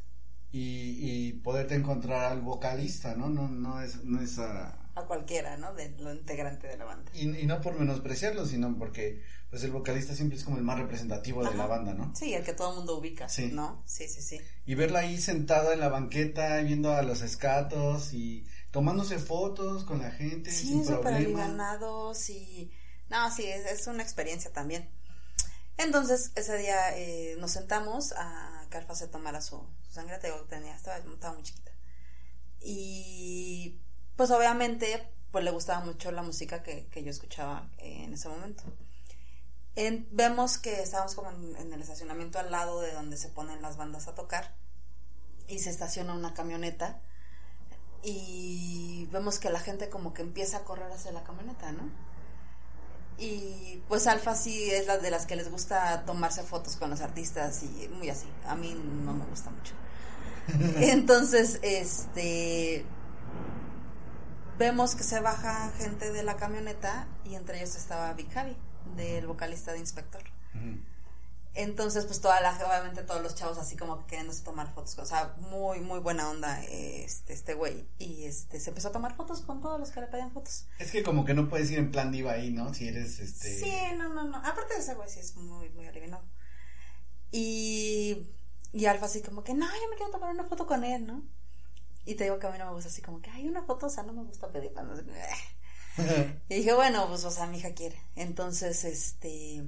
Speaker 1: Y, y poderte encontrar al vocalista, ¿no? No, no es, no es a,
Speaker 2: a cualquiera, ¿no? De lo integrante de la banda.
Speaker 1: Y, y no por menospreciarlo, sino porque pues el vocalista siempre es como el más representativo de la banda, ¿no?
Speaker 2: Sí, el que todo el mundo ubica,
Speaker 1: Sí.
Speaker 2: ¿no? Sí, sí, sí.
Speaker 1: Y verla ahí sentada en la banqueta, viendo a los escatos y tomándose fotos con la gente
Speaker 2: Sí,
Speaker 1: sin
Speaker 2: súper alivianados y... No, sí, es, una experiencia también. Entonces, ese día eh, nos sentamos a Alfa se tomara su, sangre, te digo, tenía, estaba, muy chiquita. Y pues obviamente, pues le gustaba mucho la música que, que yo escuchaba eh, en ese momento. En- vemos que estábamos como en, en el estacionamiento al lado de donde se ponen las bandas a tocar y se estaciona una camioneta y vemos que la gente como que empieza a correr hacia la camioneta, ¿no? Y pues Alfa sí es la de las que les gusta tomarse fotos con los artistas y muy así. A mí no me gusta mucho. Entonces, este vemos que se baja gente de la camioneta y entre ellos estaba Big Javi, del vocalista de Inspector. Entonces, pues toda la, obviamente todos los chavos así como que queriéndose tomar fotos, o sea, muy, muy buena onda este, este güey. Y este, se empezó a tomar fotos con todos los que le pedían fotos.
Speaker 1: Es que como que no puedes ir en plan diva ahí, ¿no? Si eres este...
Speaker 2: Sí, no, no, no. Aparte de ese güey sí es muy, muy alivianado. Y, y Alfa así como que, no, yo me quiero tomar una foto con él, ¿no? Y te digo que a mí no me gusta así como que, hay una foto, o sea, no me gusta pedirla. No sé, Y dije, bueno, pues, o sea, mi hija quiere. Entonces, este.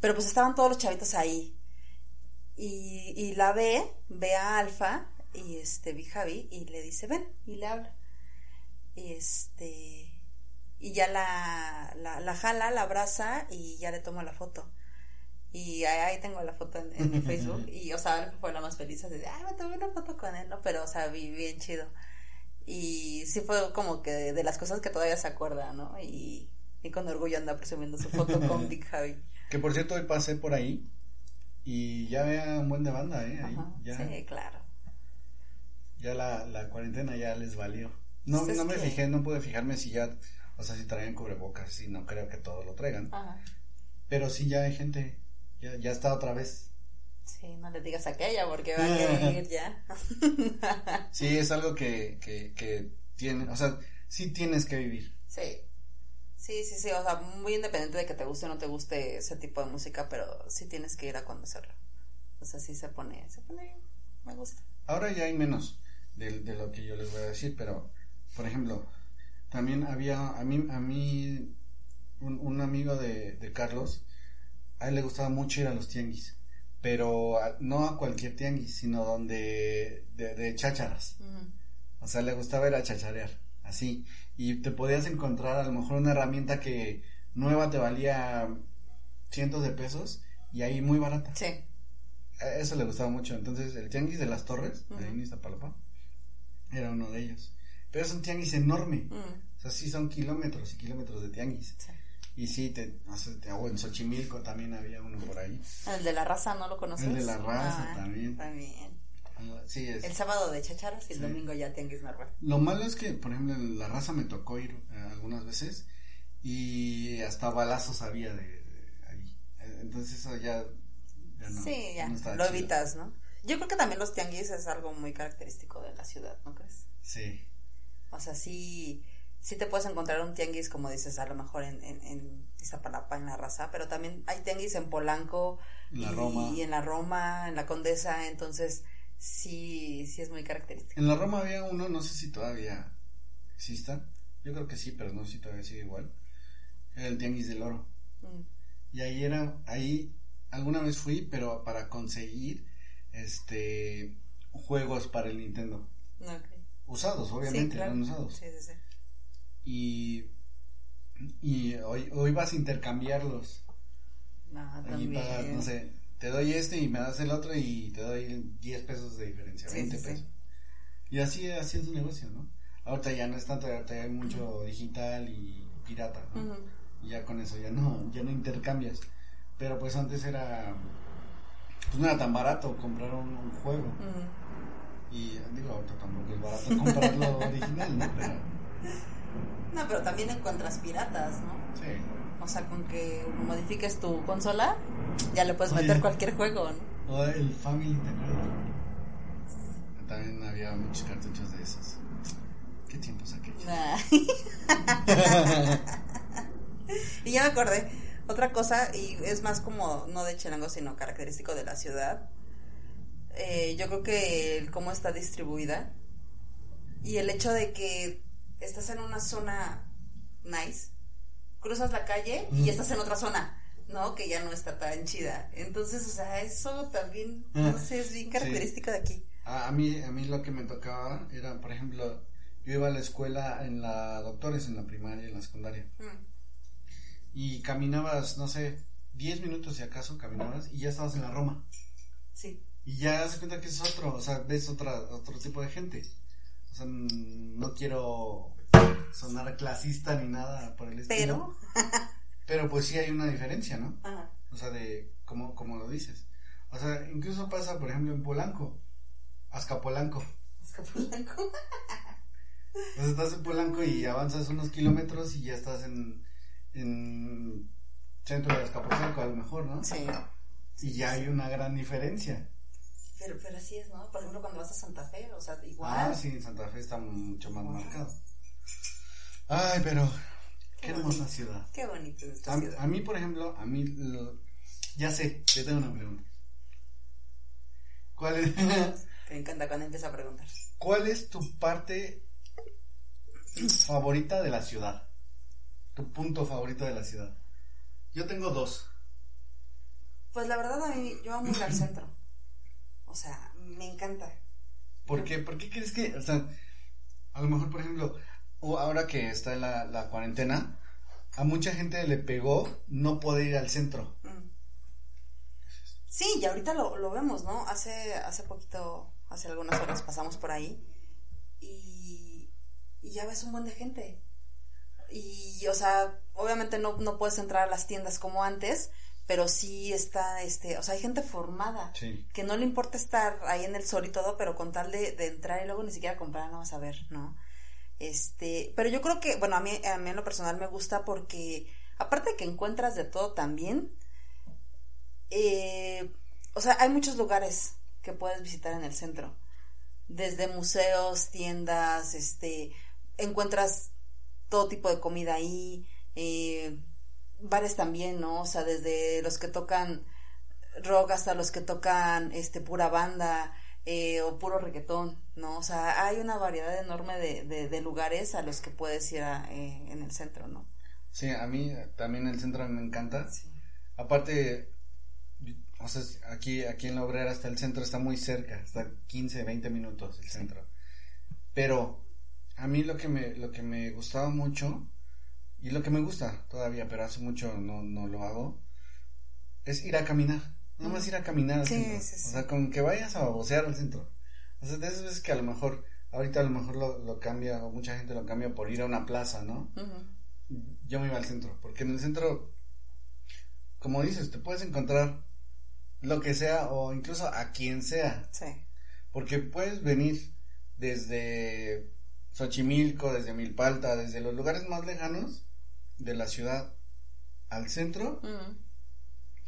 Speaker 2: Pero pues estaban todos los chavitos ahí. Y, y la ve, ve a Alfa y este, vi Javi y le dice, ven, y le habla. Y este. Y ya la, la, la jala, la abraza y ya le toma la foto. Y ahí, ahí tengo la foto en, en mi Facebook. Y, o sea, fue la más feliz así de, ay, me tomé una foto con él, ¿no? Pero, o sea, vi bien chido. Y sí fue como que de, de las cosas que todavía se acuerda, ¿no? Y, y con orgullo anda presumiendo su foto con Big Javi.
Speaker 1: Que por cierto, hoy pasé por ahí y ya vea un buen de banda, ¿eh? Ahí,
Speaker 2: Ajá,
Speaker 1: ya
Speaker 2: Sí, claro.
Speaker 1: ya la, la cuarentena ya les valió. No,
Speaker 2: Pues es
Speaker 1: no me
Speaker 2: que-
Speaker 1: fijé, no pude fijarme si ya, o sea, si traían cubrebocas, sí, no creo que todos lo traigan.
Speaker 2: Ajá.
Speaker 1: Pero sí ya hay gente, ya, ya está otra vez.
Speaker 2: Sí, no le digas aquella porque va a querer ya.
Speaker 1: Sí, es algo que, que, que tiene, o sea, sí tienes que vivir.
Speaker 2: Sí. Sí, sí, sí, o sea, muy independiente de que te guste o no te guste ese tipo de música, pero sí tienes que ir a conocerlo. O sea, sí se pone, se pone, me gusta.
Speaker 1: Ahora ya hay menos de, de lo que yo les voy a decir, pero, por ejemplo, también había, a mí, a mí, un, un amigo de, de Carlos, a él le gustaba mucho ir a los tianguis, pero a- no a cualquier tianguis, sino donde, de, de chácharas. O sea, le gustaba ir a chacharear, así. Y te podías encontrar a lo mejor una herramienta que nueva te valía cientos de pesos y ahí muy barata.
Speaker 2: Sí.
Speaker 1: Eso le gustaba mucho. Entonces, el tianguis de las torres,
Speaker 2: Ujú.
Speaker 1: ahí en Iztapalapa, era uno de ellos. Pero es un tianguis enorme.
Speaker 2: Mm,
Speaker 1: O sea, sí son kilómetros y kilómetros de tianguis.
Speaker 2: sí.
Speaker 1: Y sí, te- o en Xochimilco también había uno por ahí.
Speaker 2: El de la raza, ¿no lo conoces?
Speaker 1: El de la raza
Speaker 2: Ah,
Speaker 1: también.
Speaker 2: También.
Speaker 1: Sí, es.
Speaker 2: El sábado de chacharas y el
Speaker 1: Sí.
Speaker 2: domingo ya tianguis normal.
Speaker 1: Lo malo es que, por ejemplo, en la raza me tocó ir eh, algunas veces y hasta balazos había de, de ahí. Eh, Entonces eso ya, ya no.
Speaker 2: sí, ya,
Speaker 1: no estaba
Speaker 2: lo
Speaker 1: chido.
Speaker 2: evitas, ¿no? Yo creo que también los tianguis es algo muy característico de la ciudad, ¿no crees?
Speaker 1: Sí.
Speaker 2: O sea, sí, sí te puedes encontrar un tianguis, como dices, a lo mejor en, en, en Iztapalapa, en la raza, pero también hay tianguis en Polanco
Speaker 1: En la
Speaker 2: y,
Speaker 1: Roma.
Speaker 2: y en la Roma, en la Condesa, entonces sí, sí es muy característico.
Speaker 1: En la Roma había uno, no sé si todavía exista. Yo creo que sí, pero no sé si todavía sigue igual. Era el Tianguis del Oro.
Speaker 2: Mm,
Speaker 1: Y ahí era, ahí alguna vez fui, pero para conseguir este juegos para el Nintendo. Usados, obviamente,
Speaker 2: Sí, claro.
Speaker 1: eran usados.
Speaker 2: Sí, sí, sí.
Speaker 1: Y, y hoy, hoy vas a intercambiarlos. Ahí
Speaker 2: también.
Speaker 1: pagas, no sé, te doy este y me das el otro y te doy 10 pesos de diferencia,
Speaker 2: Sí,
Speaker 1: 20
Speaker 2: sí, sí.
Speaker 1: pesos. Y así, así es un negocio, ¿no? Ahorita ya no es tanto, ahorita ya hay mucho digital y pirata, ¿no? Y ya con eso ya no, ya no intercambias. Pero pues antes era, pues no era tan barato comprar un, un juego. Y digo, ahorita tampoco es barato comprar lo original, ¿no? Pero
Speaker 2: No, pero también encuentras piratas, ¿no?
Speaker 1: sí.
Speaker 2: O sea, con que modifiques tu consola, ya le puedes
Speaker 1: Oye.
Speaker 2: meter cualquier juego, ¿no?
Speaker 1: O el Family, ¿te acuerdas? También había muchos cartuchos de esos. ¿Qué tiempos aquellos?
Speaker 2: Nah. y ya me acordé. Otra cosa, y es más como, no de Chilango, sino característico de la ciudad. Eh, yo creo que el cómo está distribuida y el hecho de que estás en una zona nice, cruzas la calle y ya estás en otra zona, ¿no? Que ya no está tan chida. Entonces, o sea, eso también, no sé, es bien característico de aquí.
Speaker 1: A, a mí, a mí lo que me tocaba era, por ejemplo, yo iba a la escuela en la doctores, en la primaria y en la secundaria.
Speaker 2: Mm.
Speaker 1: Y caminabas, no sé, 10 minutos si acaso caminabas y ya estabas en la Roma.
Speaker 2: Sí.
Speaker 1: Y ya das cuenta que es otro, o sea, ves otra, otro tipo de gente. O sea, mm, no quiero sonar clasista ni nada por el estilo.
Speaker 2: Pero,
Speaker 1: Pero pues sí hay una diferencia, ¿no?
Speaker 2: ajá,
Speaker 1: O sea, de como, como lo dices. O sea, incluso pasa, por ejemplo, en Polanco, Azcapolanco.
Speaker 2: Azcapotzalco.
Speaker 1: O sea, estás en Polanco y avanzas unos kilómetros y ya estás en, en centro de Azcapotzalco a lo mejor, ¿no?
Speaker 2: Sí.
Speaker 1: Y ya hay una gran diferencia.
Speaker 2: Pero, pero así es, ¿no? Por ejemplo, cuando vas a Santa Fe, o sea, igual.
Speaker 1: Ah, sí, en Santa Fe está mucho más marcado. Ay, pero qué hermosa ciudad.
Speaker 2: Qué bonito es esta
Speaker 1: A,
Speaker 2: ciudad.
Speaker 1: a mí, por ejemplo, a mí, lo- ya sé, te tengo una pregunta. ¿Cuál es,
Speaker 2: Me encanta cuando empieza a preguntar.
Speaker 1: ¿Cuál es tu parte favorita de la ciudad? Tu punto favorito de la ciudad. Yo tengo dos.
Speaker 2: Pues la verdad, a mí, yo amo ir al centro. O sea, me encanta.
Speaker 1: ¿Por qué? ¿Por qué crees que, o sea, a lo mejor, por ejemplo, ahora que está la, la cuarentena, a mucha gente le pegó no poder ir al centro.
Speaker 2: Mm. Sí, y ahorita lo, lo vemos, ¿no? Hace, hace poquito, hace algunas horas pasamos por ahí y, y ya ves un buen de gente. Y, o sea, obviamente no, no puedes entrar a las tiendas como antes, pero sí está, este, o sea, hay gente formada.
Speaker 1: Sí.
Speaker 2: Que no le importa estar ahí en el sol y todo, pero con tal de, de entrar y luego ni siquiera comprar, no vas a ver, ¿no? Este, pero yo creo que, bueno, a mí, a mí en lo personal me gusta porque, aparte de que encuentras de todo también, eh, o sea, hay muchos lugares que puedes visitar en el centro. Desde museos, tiendas, este, encuentras todo tipo de comida ahí, eh, bares también, ¿no? O sea, desde los que tocan rock hasta los que tocan, este, pura banda, eh, o puro reggaetón, ¿no? O sea, hay una variedad enorme de, de, de lugares a los que puedes ir a, eh, en el centro, ¿no?
Speaker 1: Sí, a mí también el centro me encanta.
Speaker 2: Sí.
Speaker 1: Aparte, o sea, aquí, aquí en la obrera hasta el centro está muy cerca, está 15, 20 minutos el centro. Pero a mí lo que me, lo que me gustaba mucho, y lo que me gusta todavía, pero hace mucho no, no lo hago, es ir a caminar. Nada más ir a caminar al
Speaker 2: Sí,
Speaker 1: centro.
Speaker 2: sí, sí.
Speaker 1: O sea, con que vayas a babosear al centro. O sea, de esas veces que a lo mejor, ahorita a lo mejor lo, lo cambia, o mucha gente lo cambia por ir a una plaza, ¿no? Yo me iba al centro, porque en el centro, como dices, te puedes encontrar lo que sea o incluso a quien sea,
Speaker 2: Sí.
Speaker 1: porque puedes venir desde Xochimilco, desde Milpalta, desde los lugares más lejanos de la ciudad al centro,
Speaker 2: Ujú.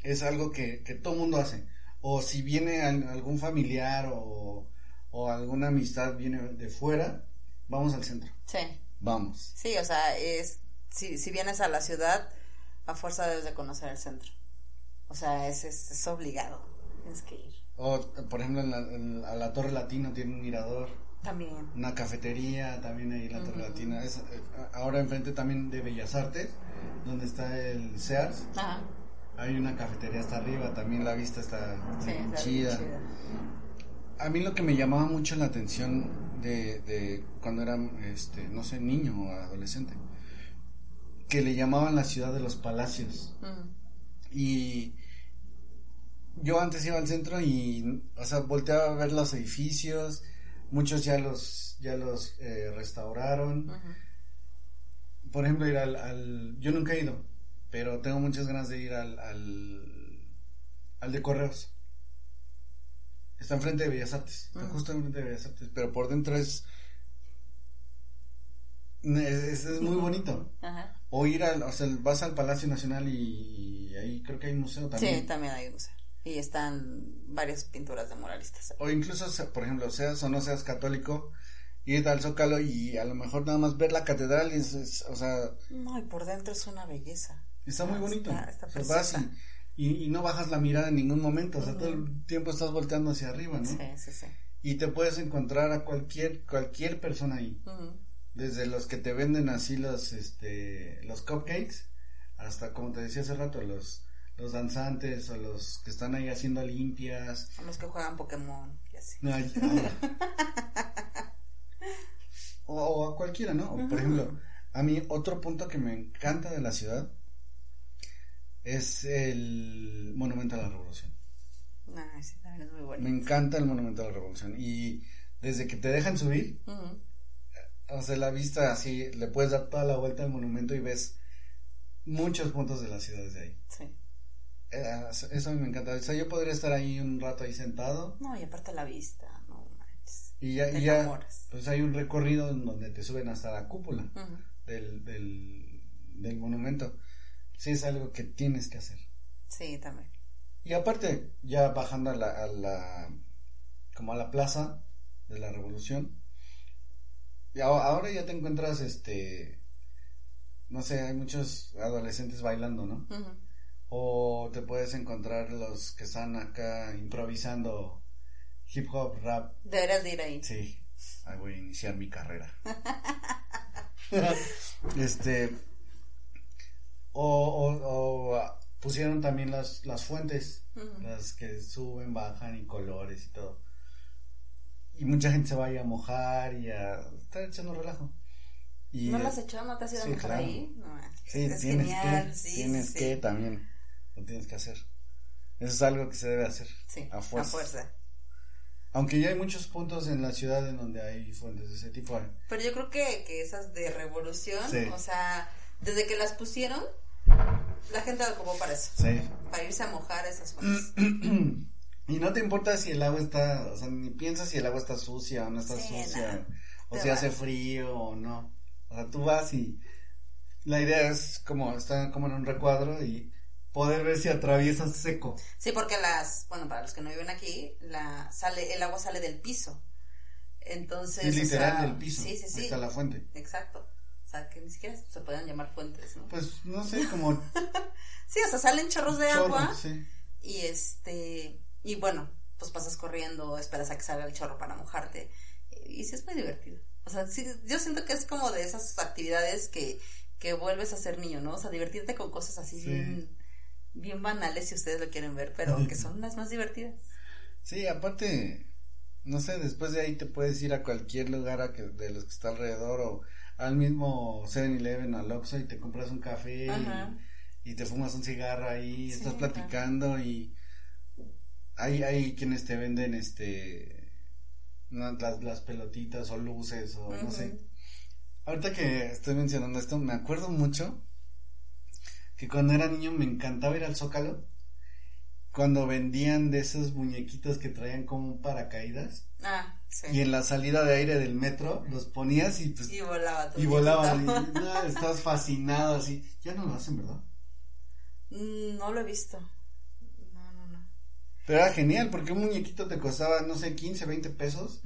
Speaker 1: Es algo que, que todo mundo hace. O si viene al- algún familiar o, o alguna amistad viene de fuera, vamos al centro,
Speaker 2: Sí.
Speaker 1: vamos.
Speaker 2: Sí, o sea, es si, si vienes a la ciudad, a fuerza debes de conocer el centro. O sea, es, es, es obligado. Tienes que ir.
Speaker 1: O, por ejemplo, en la, en- a la Torre Latino tiene un mirador.
Speaker 2: También.
Speaker 1: una cafetería también ahí en la Torre. Latina. Es, eh, ahora enfrente también de Bellas Artes, donde está el Sears,
Speaker 2: Ajá.
Speaker 1: Hay una cafetería hasta arriba, también la vista está
Speaker 2: Sí,
Speaker 1: bien
Speaker 2: está bien
Speaker 1: chida. A mí lo que me llamaba mucho la atención de, de cuando era, este, no sé, niño o adolescente, que le llamaban la ciudad de los palacios.
Speaker 2: Ujú.
Speaker 1: Y yo antes iba al centro y, o sea, volteaba a ver los edificios, muchos ya los, ya los eh, restauraron. Por ejemplo, ir al, al- yo nunca he ido, pero tengo muchas ganas de ir al, al, al de Correos. Está enfrente de Bellas Artes, está
Speaker 2: Ujú.
Speaker 1: justo enfrente de Bellas Artes, pero por dentro es, es, es muy bonito. O ir al, o sea, vas al Palacio Nacional y, y ahí creo que hay un museo también.
Speaker 2: Sí, también hay museo. Y están varias pinturas de muralistas.
Speaker 1: O incluso, por ejemplo, seas o no seas católico, ir al Zócalo y a lo mejor nada más ver la catedral y es, es- o sea,
Speaker 2: No, y por dentro es una belleza.
Speaker 1: Está muy bonito.
Speaker 2: está- está
Speaker 1: O sea,
Speaker 2: preciosa.
Speaker 1: vas y, y, y no bajas la mirada en ningún momento, o sea, todo el tiempo estás volteando hacia arriba, ¿no?
Speaker 2: Sí, sí, sí.
Speaker 1: Y te puedes encontrar a cualquier, cualquier persona ahí. Desde los que te venden así los, este, los cupcakes, hasta como te decía hace rato, los, los danzantes o los que están ahí haciendo limpias.
Speaker 2: A los que juegan Pokémon y así.
Speaker 1: No, ay, ay. o, o a cualquiera, ¿no? O, Por ejemplo, a mí otro punto que me encanta de la ciudad es el Monumento a la Revolución.
Speaker 2: Sí, también es muy bonito.
Speaker 1: Me encanta el Monumento a la Revolución. Y desde que te dejan subir,
Speaker 2: Ujú.
Speaker 1: o sea, la vista así, le puedes dar toda la vuelta al monumento y ves muchos puntos de la ciudad desde ahí.
Speaker 2: Sí.
Speaker 1: Eh, Eso a mí me encanta. O sea, yo podría estar ahí un rato ahí sentado
Speaker 2: No, y aparte la vista, no manches.
Speaker 1: y ya,
Speaker 2: Te
Speaker 1: y ya pues hay un recorrido en donde te suben hasta la cúpula del, del, del monumento. Sí, es algo que tienes que hacer.
Speaker 2: Sí, también.
Speaker 1: Y aparte, ya bajando a la, a la como a la plaza de la revolución, y ahora ya te encuentras, este, no sé, hay muchos adolescentes bailando, ¿no? O te puedes encontrar los que están acá improvisando hip hop, rap.
Speaker 2: Deberías de ir ahí.
Speaker 1: Sí, ahí voy a iniciar mi carrera. este, o, o, o pusieron también las, las fuentes, las que suben, bajan y colores y todo. Y mucha gente se va a mojar y a estar echando relajo. Y,
Speaker 2: ¿No
Speaker 1: eh,
Speaker 2: has hecho? ¿No te has ido
Speaker 1: sí,
Speaker 2: a mojar
Speaker 1: claro.
Speaker 2: ahí? No,
Speaker 1: Sí,
Speaker 2: es
Speaker 1: tienes
Speaker 2: genial,
Speaker 1: que,
Speaker 2: sí,
Speaker 1: tienes
Speaker 2: sí,
Speaker 1: que
Speaker 2: sí.
Speaker 1: también, lo tienes que hacer. Eso es algo que se debe hacer.
Speaker 2: Sí,
Speaker 1: a
Speaker 2: a
Speaker 1: fuerza.
Speaker 2: fuerza.
Speaker 1: Aunque ya hay muchos puntos en la ciudad en donde hay fuentes de ese tipo.
Speaker 2: Pero yo creo que, que esas de revolución,
Speaker 1: Sí.
Speaker 2: o sea, desde que las pusieron, la gente lo ocupó para eso.
Speaker 1: Sí.
Speaker 2: Para irse a mojar esas fuentes.
Speaker 1: y no te importa si el agua está, o sea, ni piensas si el agua está sucia o no está
Speaker 2: Sí,
Speaker 1: sucia, o si hace frío o no. O sea, tú vas y la idea es como estar como en un recuadro y poder ver si atraviesas seco.
Speaker 2: Sí, porque las, bueno, para los que no viven aquí, la sale, el agua sale del piso. Entonces,
Speaker 1: Es
Speaker 2: o
Speaker 1: literal
Speaker 2: sea,
Speaker 1: del piso.
Speaker 2: Sí, sí, sí.
Speaker 1: está la fuente.
Speaker 2: Exacto. Sea, que ni siquiera se pueden llamar fuentes, ¿no?
Speaker 1: Pues no sé, como
Speaker 2: Sí, o sea, salen chorros de
Speaker 1: chorro,
Speaker 2: agua
Speaker 1: sí.
Speaker 2: y este, y bueno, pues pasas corriendo, esperas a que salga el chorro para mojarte. Y sí es muy divertido. O sea, sí, yo siento que es como de esas actividades que, que vuelves a ser niño, ¿no? O sea, divertirte con cosas así
Speaker 1: Sí.
Speaker 2: bien, bien banales si ustedes lo quieren ver, pero que son las más divertidas.
Speaker 1: Sí, aparte, no sé, después de ahí te puedes ir a cualquier lugar a que, de los que está alrededor o al mismo 7-Eleven, al Oxxo y te compras un café y, y te fumas un cigarro ahí,
Speaker 2: Sí,
Speaker 1: estás platicando y hay, hay quienes te venden este las, las pelotitas o luces o no sé. Ahorita que estoy mencionando esto, me acuerdo mucho que cuando era niño me encantaba ir al Zócalo cuando vendían de esos muñequitos que traían como un paracaídas.
Speaker 2: Ah, sí.
Speaker 1: y en la salida de aire del metro los ponías y pues
Speaker 2: Y volaba tu
Speaker 1: y volaban y no, estabas fascinado así. Ya no lo hacen verdad
Speaker 2: Mm, No lo he visto. No, no, no.
Speaker 1: pero era genial porque un muñequito te costaba no sé 15 20 pesos.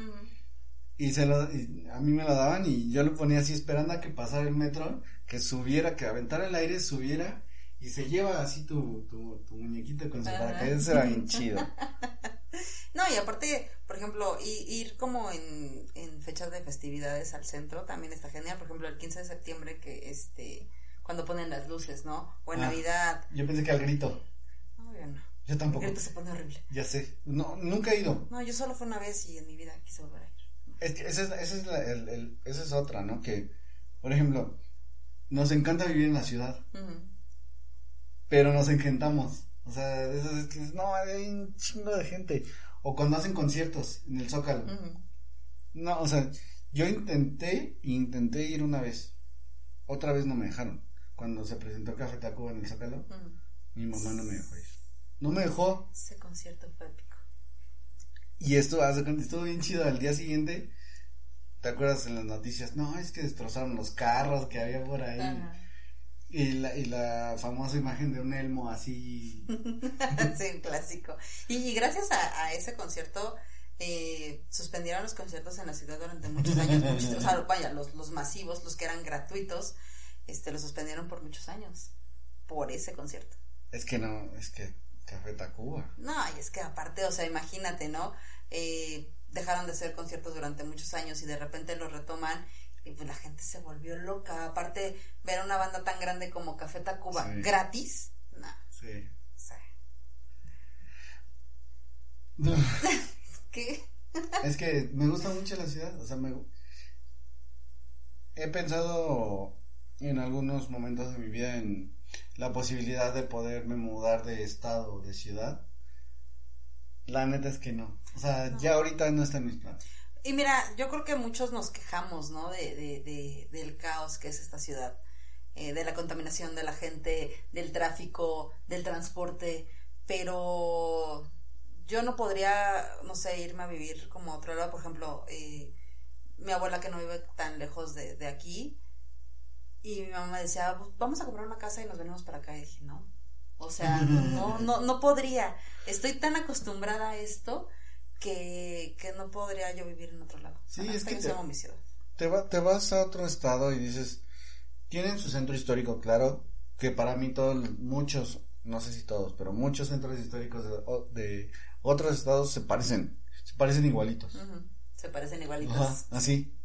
Speaker 1: Y se lo y a mí me lo daban y yo lo ponía así esperando a que pasara el metro que subiera que aventara el aire subiera y se lleva así tu, tu, tu muñequito con su paracaídas era bien chido
Speaker 2: No, y aparte, por ejemplo, ir como en, en fechas de festividades al centro también está genial. Por ejemplo, el 15 de septiembre que este cuando ponen las luces, ¿no? O en
Speaker 1: Ah.
Speaker 2: Navidad.
Speaker 1: yo pensé que al grito
Speaker 2: No, yo no.
Speaker 1: yo
Speaker 2: El
Speaker 1: tampoco
Speaker 2: grito se pone horrible.
Speaker 1: ya sé no nunca he ido
Speaker 2: No, yo solo fue una vez y en mi vida quise volver a ir.
Speaker 1: Es que esa es, esa es, la- el- el- esa es otra, ¿no? Que, por ejemplo, nos encanta vivir en la ciudad, pero nos encantamos. O sea, es no, hay un chingo de gente. O cuando hacen conciertos en el Zócalo. No, o sea, yo intenté, intenté ir una vez. Otra vez no me dejaron. Cuando se presentó Café Tacuba en el Zócalo, mi mamá no me dejó ir. No me dejó.
Speaker 2: Ese concierto fue épico.
Speaker 1: Y esto, estuvo bien chido. Al día siguiente, ¿te acuerdas en las noticias? No, es que destrozaron los carros que había por ahí. Y la, y la famosa imagen de un elmo así.
Speaker 2: sí, un clásico. Y, y gracias a, a ese concierto, eh, suspendieron los conciertos en la ciudad durante muchos años. muchos- o sea, vaya, los, los masivos, los que eran gratuitos, este, los suspendieron por muchos años. Por ese concierto.
Speaker 1: Es que no, es que Café Tacuba.
Speaker 2: No, y es que aparte, o sea, imagínate, ¿no? Eh, dejaron de hacer conciertos durante muchos años y de repente los retoman y pues la gente se volvió loca. Aparte, ver a una banda tan grande como Café Tacuba
Speaker 1: Sí.
Speaker 2: gratis, no,
Speaker 1: Sí.
Speaker 2: sea, ¿qué?
Speaker 1: Es que me gusta mucho la ciudad, o sea, me he pensado en algunos momentos de mi vida en la posibilidad de poderme mudar de estado o de ciudad. La neta es que no. O sea, ya ahorita no está en mis planes.
Speaker 2: Y mira, yo creo que muchos nos quejamos, ¿no? De, de, de- del caos que es esta ciudad, eh, de la contaminación de la gente, del tráfico, del transporte, pero yo no podría, no sé, irme a vivir como a otro lado, por ejemplo, eh, mi abuela que no vive tan lejos de, de aquí, y mi mamá decía, "Pues, vamos a comprar una casa y nos venimos para acá, y dije, no, o sea, no, no, no podría, estoy tan acostumbrada a esto que, que no podría yo vivir en otro lado.
Speaker 1: Sí, es que te-
Speaker 2: amo mi ciudad.
Speaker 1: Te, va- te vas a otro estado y dices, tienen su centro histórico, claro, que para mí todos, muchos, no sé si todos, pero muchos centros históricos de, otros estados se parecen, se parecen igualitos.
Speaker 2: Se parecen igualitos.
Speaker 1: Ajá, así.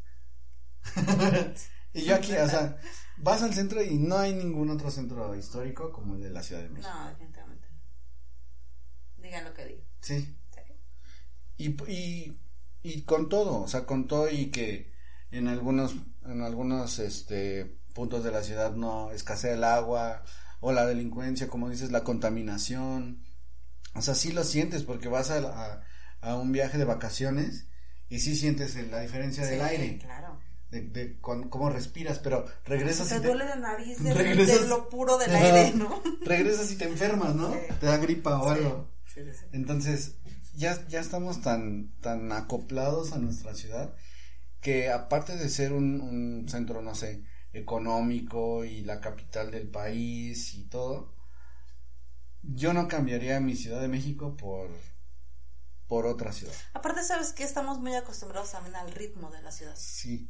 Speaker 1: y yo aquí, o sea, vas al centro y no hay ningún otro centro histórico como el de la Ciudad de México.
Speaker 2: No, definitivamente. Digan lo que digan.
Speaker 1: Sí. Y, y, y con todo, o sea, con todo y que en algunos, en algunos este, puntos de la ciudad no escasea el agua o la delincuencia, como dices, la contaminación. O sea, sí lo sientes porque vas a, a, a un viaje de vacaciones y sí sientes la diferencia del aire,
Speaker 2: Claro.
Speaker 1: de, de con- cómo respiras, pero regresas
Speaker 2: te
Speaker 1: y te,
Speaker 2: duele la nariz de,
Speaker 1: regresas-
Speaker 2: de lo puro del aire, ¿no?
Speaker 1: regresas y te enfermas, ¿no?
Speaker 2: Sí.
Speaker 1: Te da gripa o algo.
Speaker 2: Sí.
Speaker 1: Entonces, ya, ya estamos tan, tan acoplados a nuestra ciudad que aparte de ser un, un centro, no sé, económico y la capital del país y todo, yo no cambiaría mi Ciudad de México por, por otra ciudad.
Speaker 2: Aparte, ¿sabes que Estamos muy acostumbrados también al ritmo de la ciudad.
Speaker 1: Sí,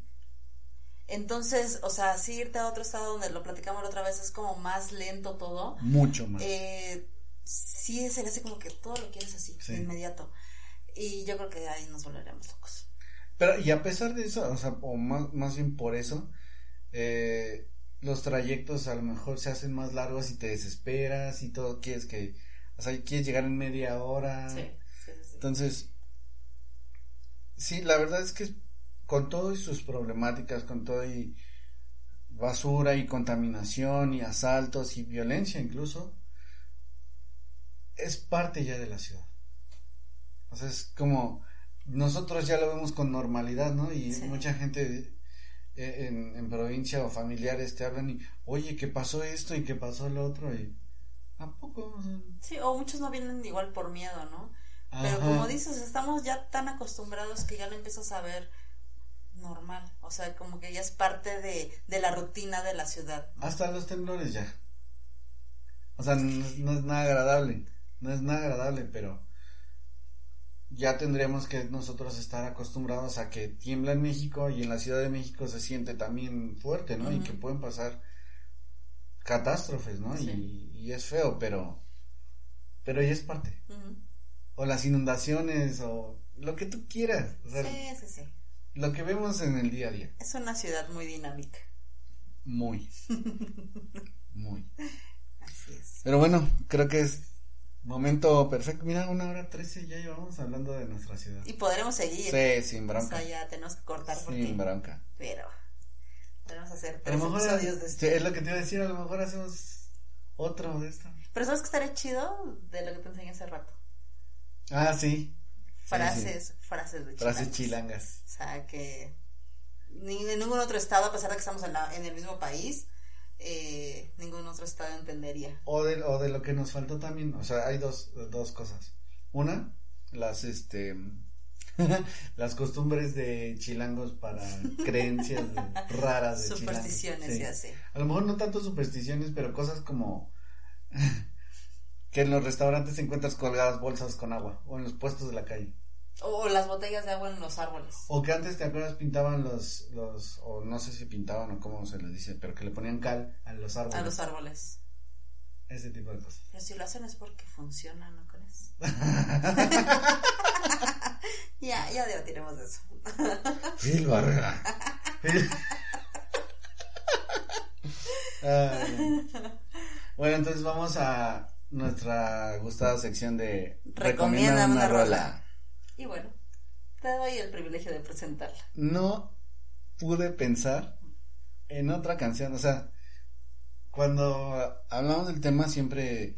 Speaker 2: Entonces, o sea, si irte a otro estado donde lo platicamos la otra vez es como más lento todo.
Speaker 1: mucho más.
Speaker 2: Eh, sí, sería así como que todo lo quieres así,
Speaker 1: Sí.
Speaker 2: de inmediato. Y yo creo que ahí nos volveremos locos.
Speaker 1: Pero, y a pesar de eso, o sea, o más, más bien por eso, eh, los trayectos a lo mejor se hacen más largos y te desesperas y todo, quieres que, o sea, quieres llegar en media hora.
Speaker 2: Sí, sí, sí.
Speaker 1: Entonces, sí, la verdad es que con todo y sus problemáticas, con todo y basura y contaminación y asaltos y violencia incluso, es parte ya de la ciudad. O sea, es como nosotros ya lo vemos con normalidad, ¿no? Y
Speaker 2: Sí.
Speaker 1: mucha gente eh, en, en provincia o familiares te hablan y, oye, ¿qué pasó esto y qué pasó el otro? Y, ¿a poco? O sea,
Speaker 2: Sí, o muchos no vienen igual por miedo, ¿no? Pero como dices, estamos ya tan acostumbrados que ya lo empiezas a ver normal. O sea, como que ya es parte de, de la rutina de la ciudad.
Speaker 1: Hasta los temblores ya. O sea, no, no es nada agradable. No es nada agradable, pero ya tendremos que nosotros estar acostumbrados a que tiembla en México y en la Ciudad de México se siente también fuerte, ¿no? Y que pueden pasar catástrofes, ¿no?
Speaker 2: Sí.
Speaker 1: Y, y es feo, pero pero ya es parte. O las inundaciones o lo que tú quieras. O sea,
Speaker 2: Sí, sí, sí.
Speaker 1: lo que vemos en el día a día.
Speaker 2: Es una ciudad muy dinámica.
Speaker 1: Muy. Muy.
Speaker 2: Así es.
Speaker 1: Pero bueno, creo que es momento perfecto. Mira, una hora trece ya llevamos hablando de nuestra ciudad.
Speaker 2: Y podremos seguir.
Speaker 1: Sí, sin
Speaker 2: O
Speaker 1: bronca.
Speaker 2: sea, ya tenemos que cortar porque...
Speaker 1: Sin bronca.
Speaker 2: Pero que hacer
Speaker 1: A
Speaker 2: tres
Speaker 1: lo mejor
Speaker 2: episodios de esto.
Speaker 1: es lo que te iba a decir, a lo mejor hacemos otro de esto.
Speaker 2: Pero ¿sabes que estaría chido? De lo que te enseñé hace rato.
Speaker 1: Ah, sí. Sí,
Speaker 2: Frases, frases de
Speaker 1: sí. Frases chilangas.
Speaker 2: O sea, que ni en ningún otro estado, a pesar de que estamos en, la- en el mismo país, eh, ningún otro estado entendería.
Speaker 1: O de, o de lo que nos faltó también, o sea, hay dos, dos cosas. Una, las este las costumbres de chilangos para creencias raras de
Speaker 2: Supersticiones
Speaker 1: Sí.
Speaker 2: así.
Speaker 1: A lo mejor no tanto supersticiones, pero cosas como que en los restaurantes encuentras colgadas bolsas con agua o en los puestos de la calle.
Speaker 2: O las botellas de agua en los árboles.
Speaker 1: O que antes, ¿te acuerdas? Pintaban los, los, o no sé si pintaban o cómo se les dice, pero que le ponían cal a los árboles.
Speaker 2: A los árboles.
Speaker 1: Ese tipo de cosas.
Speaker 2: Pero si lo hacen es porque funciona, ¿no crees? ya, ya debatiremos de eso.
Speaker 1: Phil Barrera. Bueno, entonces vamos a nuestra gustada sección de
Speaker 2: Recomiéndame una rola. Y bueno, te doy el privilegio de presentarla.
Speaker 1: No pude pensar en otra canción, o sea, cuando hablamos del tema siempre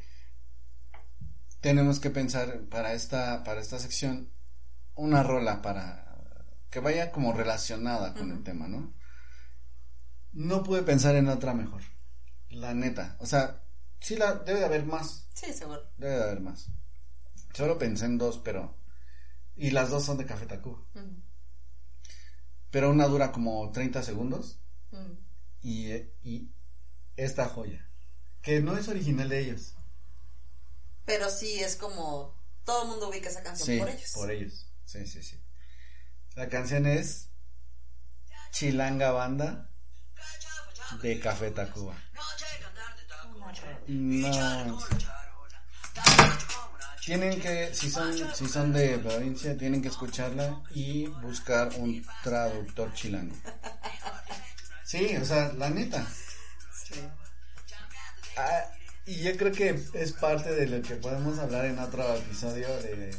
Speaker 1: tenemos que pensar para esta para esta sección una rola para que vaya como relacionada con el tema, ¿no? No pude pensar en otra mejor. La neta, o sea, sí la debe de haber más.
Speaker 2: Sí, seguro.
Speaker 1: Debe de haber más. Solo pensé en dos, pero y las dos son de Café Tacuba.
Speaker 2: Ujú.
Speaker 1: Pero una dura como 30 segundos
Speaker 2: Ujú.
Speaker 1: y, y esta joya, que no es original de ellos.
Speaker 2: Pero sí es como todo el mundo ubica esa canción
Speaker 1: Sí,
Speaker 2: por ellos.
Speaker 1: por ellos. Sí, sí, sí. La canción es Chilanga Banda de Café Tacuba. No. Tienen que, si son, si son de provincia, tienen que escucharla y buscar un traductor chilango. Sí, o sea, la neta.
Speaker 2: Sí.
Speaker 1: Ah, y yo creo que es parte de lo que podemos hablar en otro episodio de,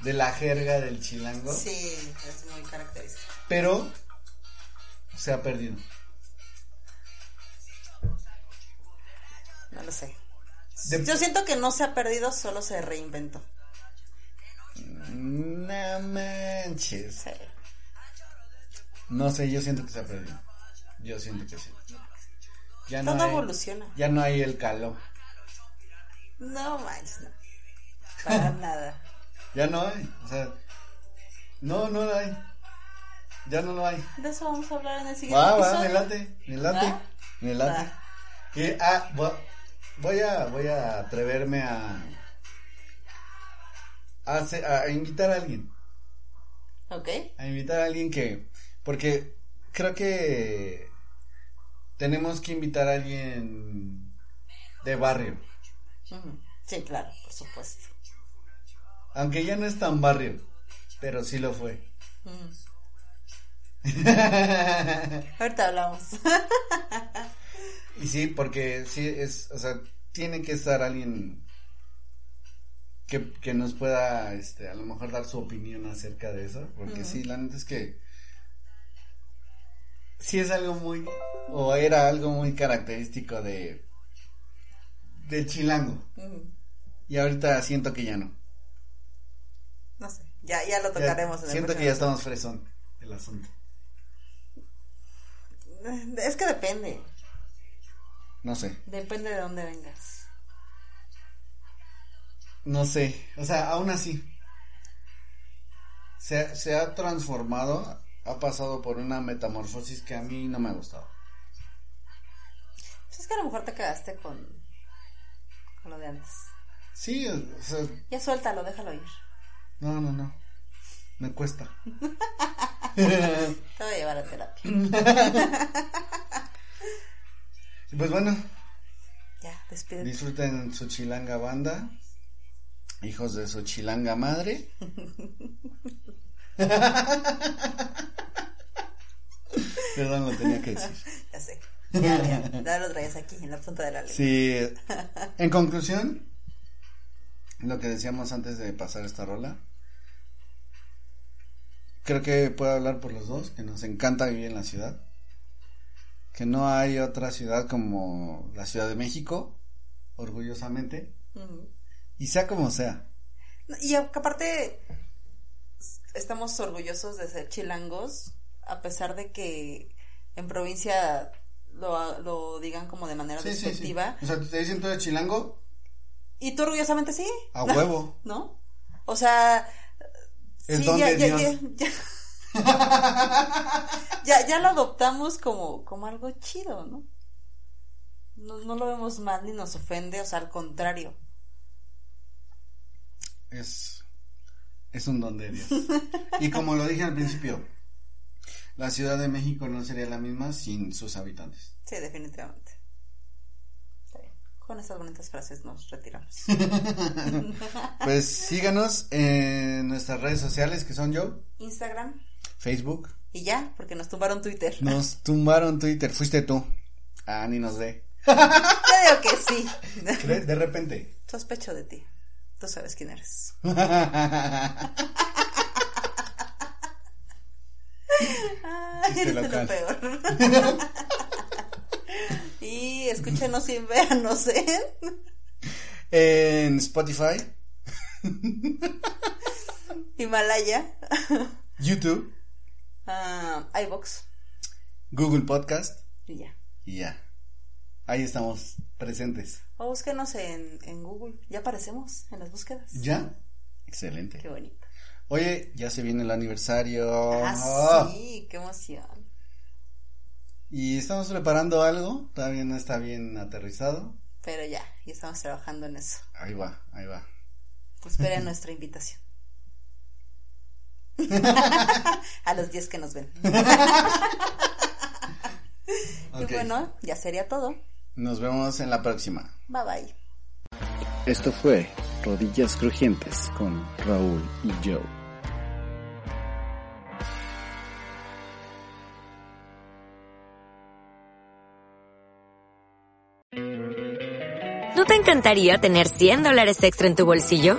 Speaker 1: de la jerga del chilango.
Speaker 2: Sí, es muy característico.
Speaker 1: Pero se ha perdido.
Speaker 2: No lo sé.
Speaker 1: De-
Speaker 2: Yo siento que no se ha perdido, solo se reinventó.
Speaker 1: No manches.
Speaker 2: Sí.
Speaker 1: No sé, yo siento que se ha perdido. Yo siento que sí. Ya no hay,
Speaker 2: evoluciona.
Speaker 1: ya no hay el calor.
Speaker 2: No manches, no. Para nada.
Speaker 1: Ya no hay. O sea, no, no lo hay. Ya no lo hay.
Speaker 2: De eso vamos a hablar en el siguiente
Speaker 1: Va, va,
Speaker 2: episodio.
Speaker 1: me late, me late,
Speaker 2: ¿Va?
Speaker 1: me late.
Speaker 2: Va.
Speaker 1: Y, ah, vo- voy a, voy a atreverme a, a, invitar a alguien,
Speaker 2: Ok.
Speaker 1: a invitar a alguien que, porque creo que tenemos que invitar a alguien de barrio.
Speaker 2: Sí, claro, por supuesto.
Speaker 1: aunque ya no es tan barrio, pero sí lo fue.
Speaker 2: Ahorita hablamos.
Speaker 1: Y sí, porque sí es, o sea, tiene que estar alguien que, que nos pueda, este, a lo mejor dar su opinión acerca de eso, porque
Speaker 2: Ujú.
Speaker 1: sí, la neta es que sí es algo muy, o era algo muy característico de, del chilango, y ahorita siento que ya no.
Speaker 2: No sé. Ya, ya lo
Speaker 1: Ya-
Speaker 2: tocaremos en el
Speaker 1: siento que ya estamos fresón el asunto.
Speaker 2: Es que depende.
Speaker 1: No sé,
Speaker 2: Depende de dónde vengas.
Speaker 1: no sé, o sea, aún así, se, se ha transformado, ha pasado por una metamorfosis que a mí no me ha gustado.
Speaker 2: Pues es que a lo mejor te quedaste con, con lo de antes.
Speaker 1: Sí, o sea,
Speaker 2: Ya suéltalo, déjalo ir.
Speaker 1: no, no, no, me cuesta.
Speaker 2: Te voy a llevar a terapia.
Speaker 1: pues bueno,
Speaker 2: Ya, despídete.
Speaker 1: disfruten su chilanga banda, hijos de su chilanga madre. Perdón, lo tenía que decir.
Speaker 2: Ya sé. Ya, ya, ya lo traes aquí, en la punta de la lengua.
Speaker 1: Sí, en conclusión, lo que decíamos antes de pasar esta rola, creo que puedo hablar por los dos, que nos encanta vivir en la ciudad, que no hay otra ciudad como la Ciudad de México, orgullosamente, y sea como sea.
Speaker 2: Y aparte estamos orgullosos de ser chilangos, a pesar de que en provincia lo, lo digan como de manera
Speaker 1: Sí, sí, sí.
Speaker 2: despectiva.
Speaker 1: O sea, te dicen tú de chilango,
Speaker 2: Y tú orgullosamente sí,
Speaker 1: a huevo.
Speaker 2: ¿no? O sea,
Speaker 1: Es Dios.
Speaker 2: ya, ya, ya, ya lo adoptamos como, como algo chido, ¿no? ¿no? No lo vemos mal ni nos ofende, o sea, al contrario.
Speaker 1: es Es un don de Dios. Y como lo dije al principio, la Ciudad de México no sería la misma sin sus habitantes.
Speaker 2: Sí, definitivamente. Con esas bonitas frases nos retiramos.
Speaker 1: Pues síganos en nuestras redes sociales que son yo,
Speaker 2: Instagram.
Speaker 1: Facebook.
Speaker 2: Y ya, porque nos tumbaron Twitter.
Speaker 1: Nos tumbaron Twitter, fuiste tú. Ah, ni nos ve.
Speaker 2: Yo digo que sí.
Speaker 1: De repente.
Speaker 2: Sospecho de ti. Tú sabes quién eres. Ay, eres lo peor. y escúchenos y véanos en
Speaker 1: En Spotify,
Speaker 2: Himalaya,
Speaker 1: YouTube,
Speaker 2: ah, iBox
Speaker 1: Google Podcast
Speaker 2: y ya.
Speaker 1: y ya. Ahí estamos presentes.
Speaker 2: O búsquenos en, en Google. Ya aparecemos en las búsquedas.
Speaker 1: ¿Ya? Excelente.
Speaker 2: Qué bonito.
Speaker 1: Oye, ya se viene el aniversario.
Speaker 2: Ah, sí, qué emoción.
Speaker 1: Y estamos preparando algo, todavía no está bien aterrizado.
Speaker 2: Pero ya, ya estamos trabajando en eso.
Speaker 1: Ahí va, ahí va.
Speaker 2: Esperen nuestra invitación. A los 10 que nos ven. Y bueno, ya sería todo.
Speaker 1: Nos vemos en la próxima.
Speaker 2: Bye bye.
Speaker 3: Esto fue Rodillas Crujientes con Raúl y Joe.
Speaker 4: ¿No te encantaría tener 100 dólares extra en tu bolsillo?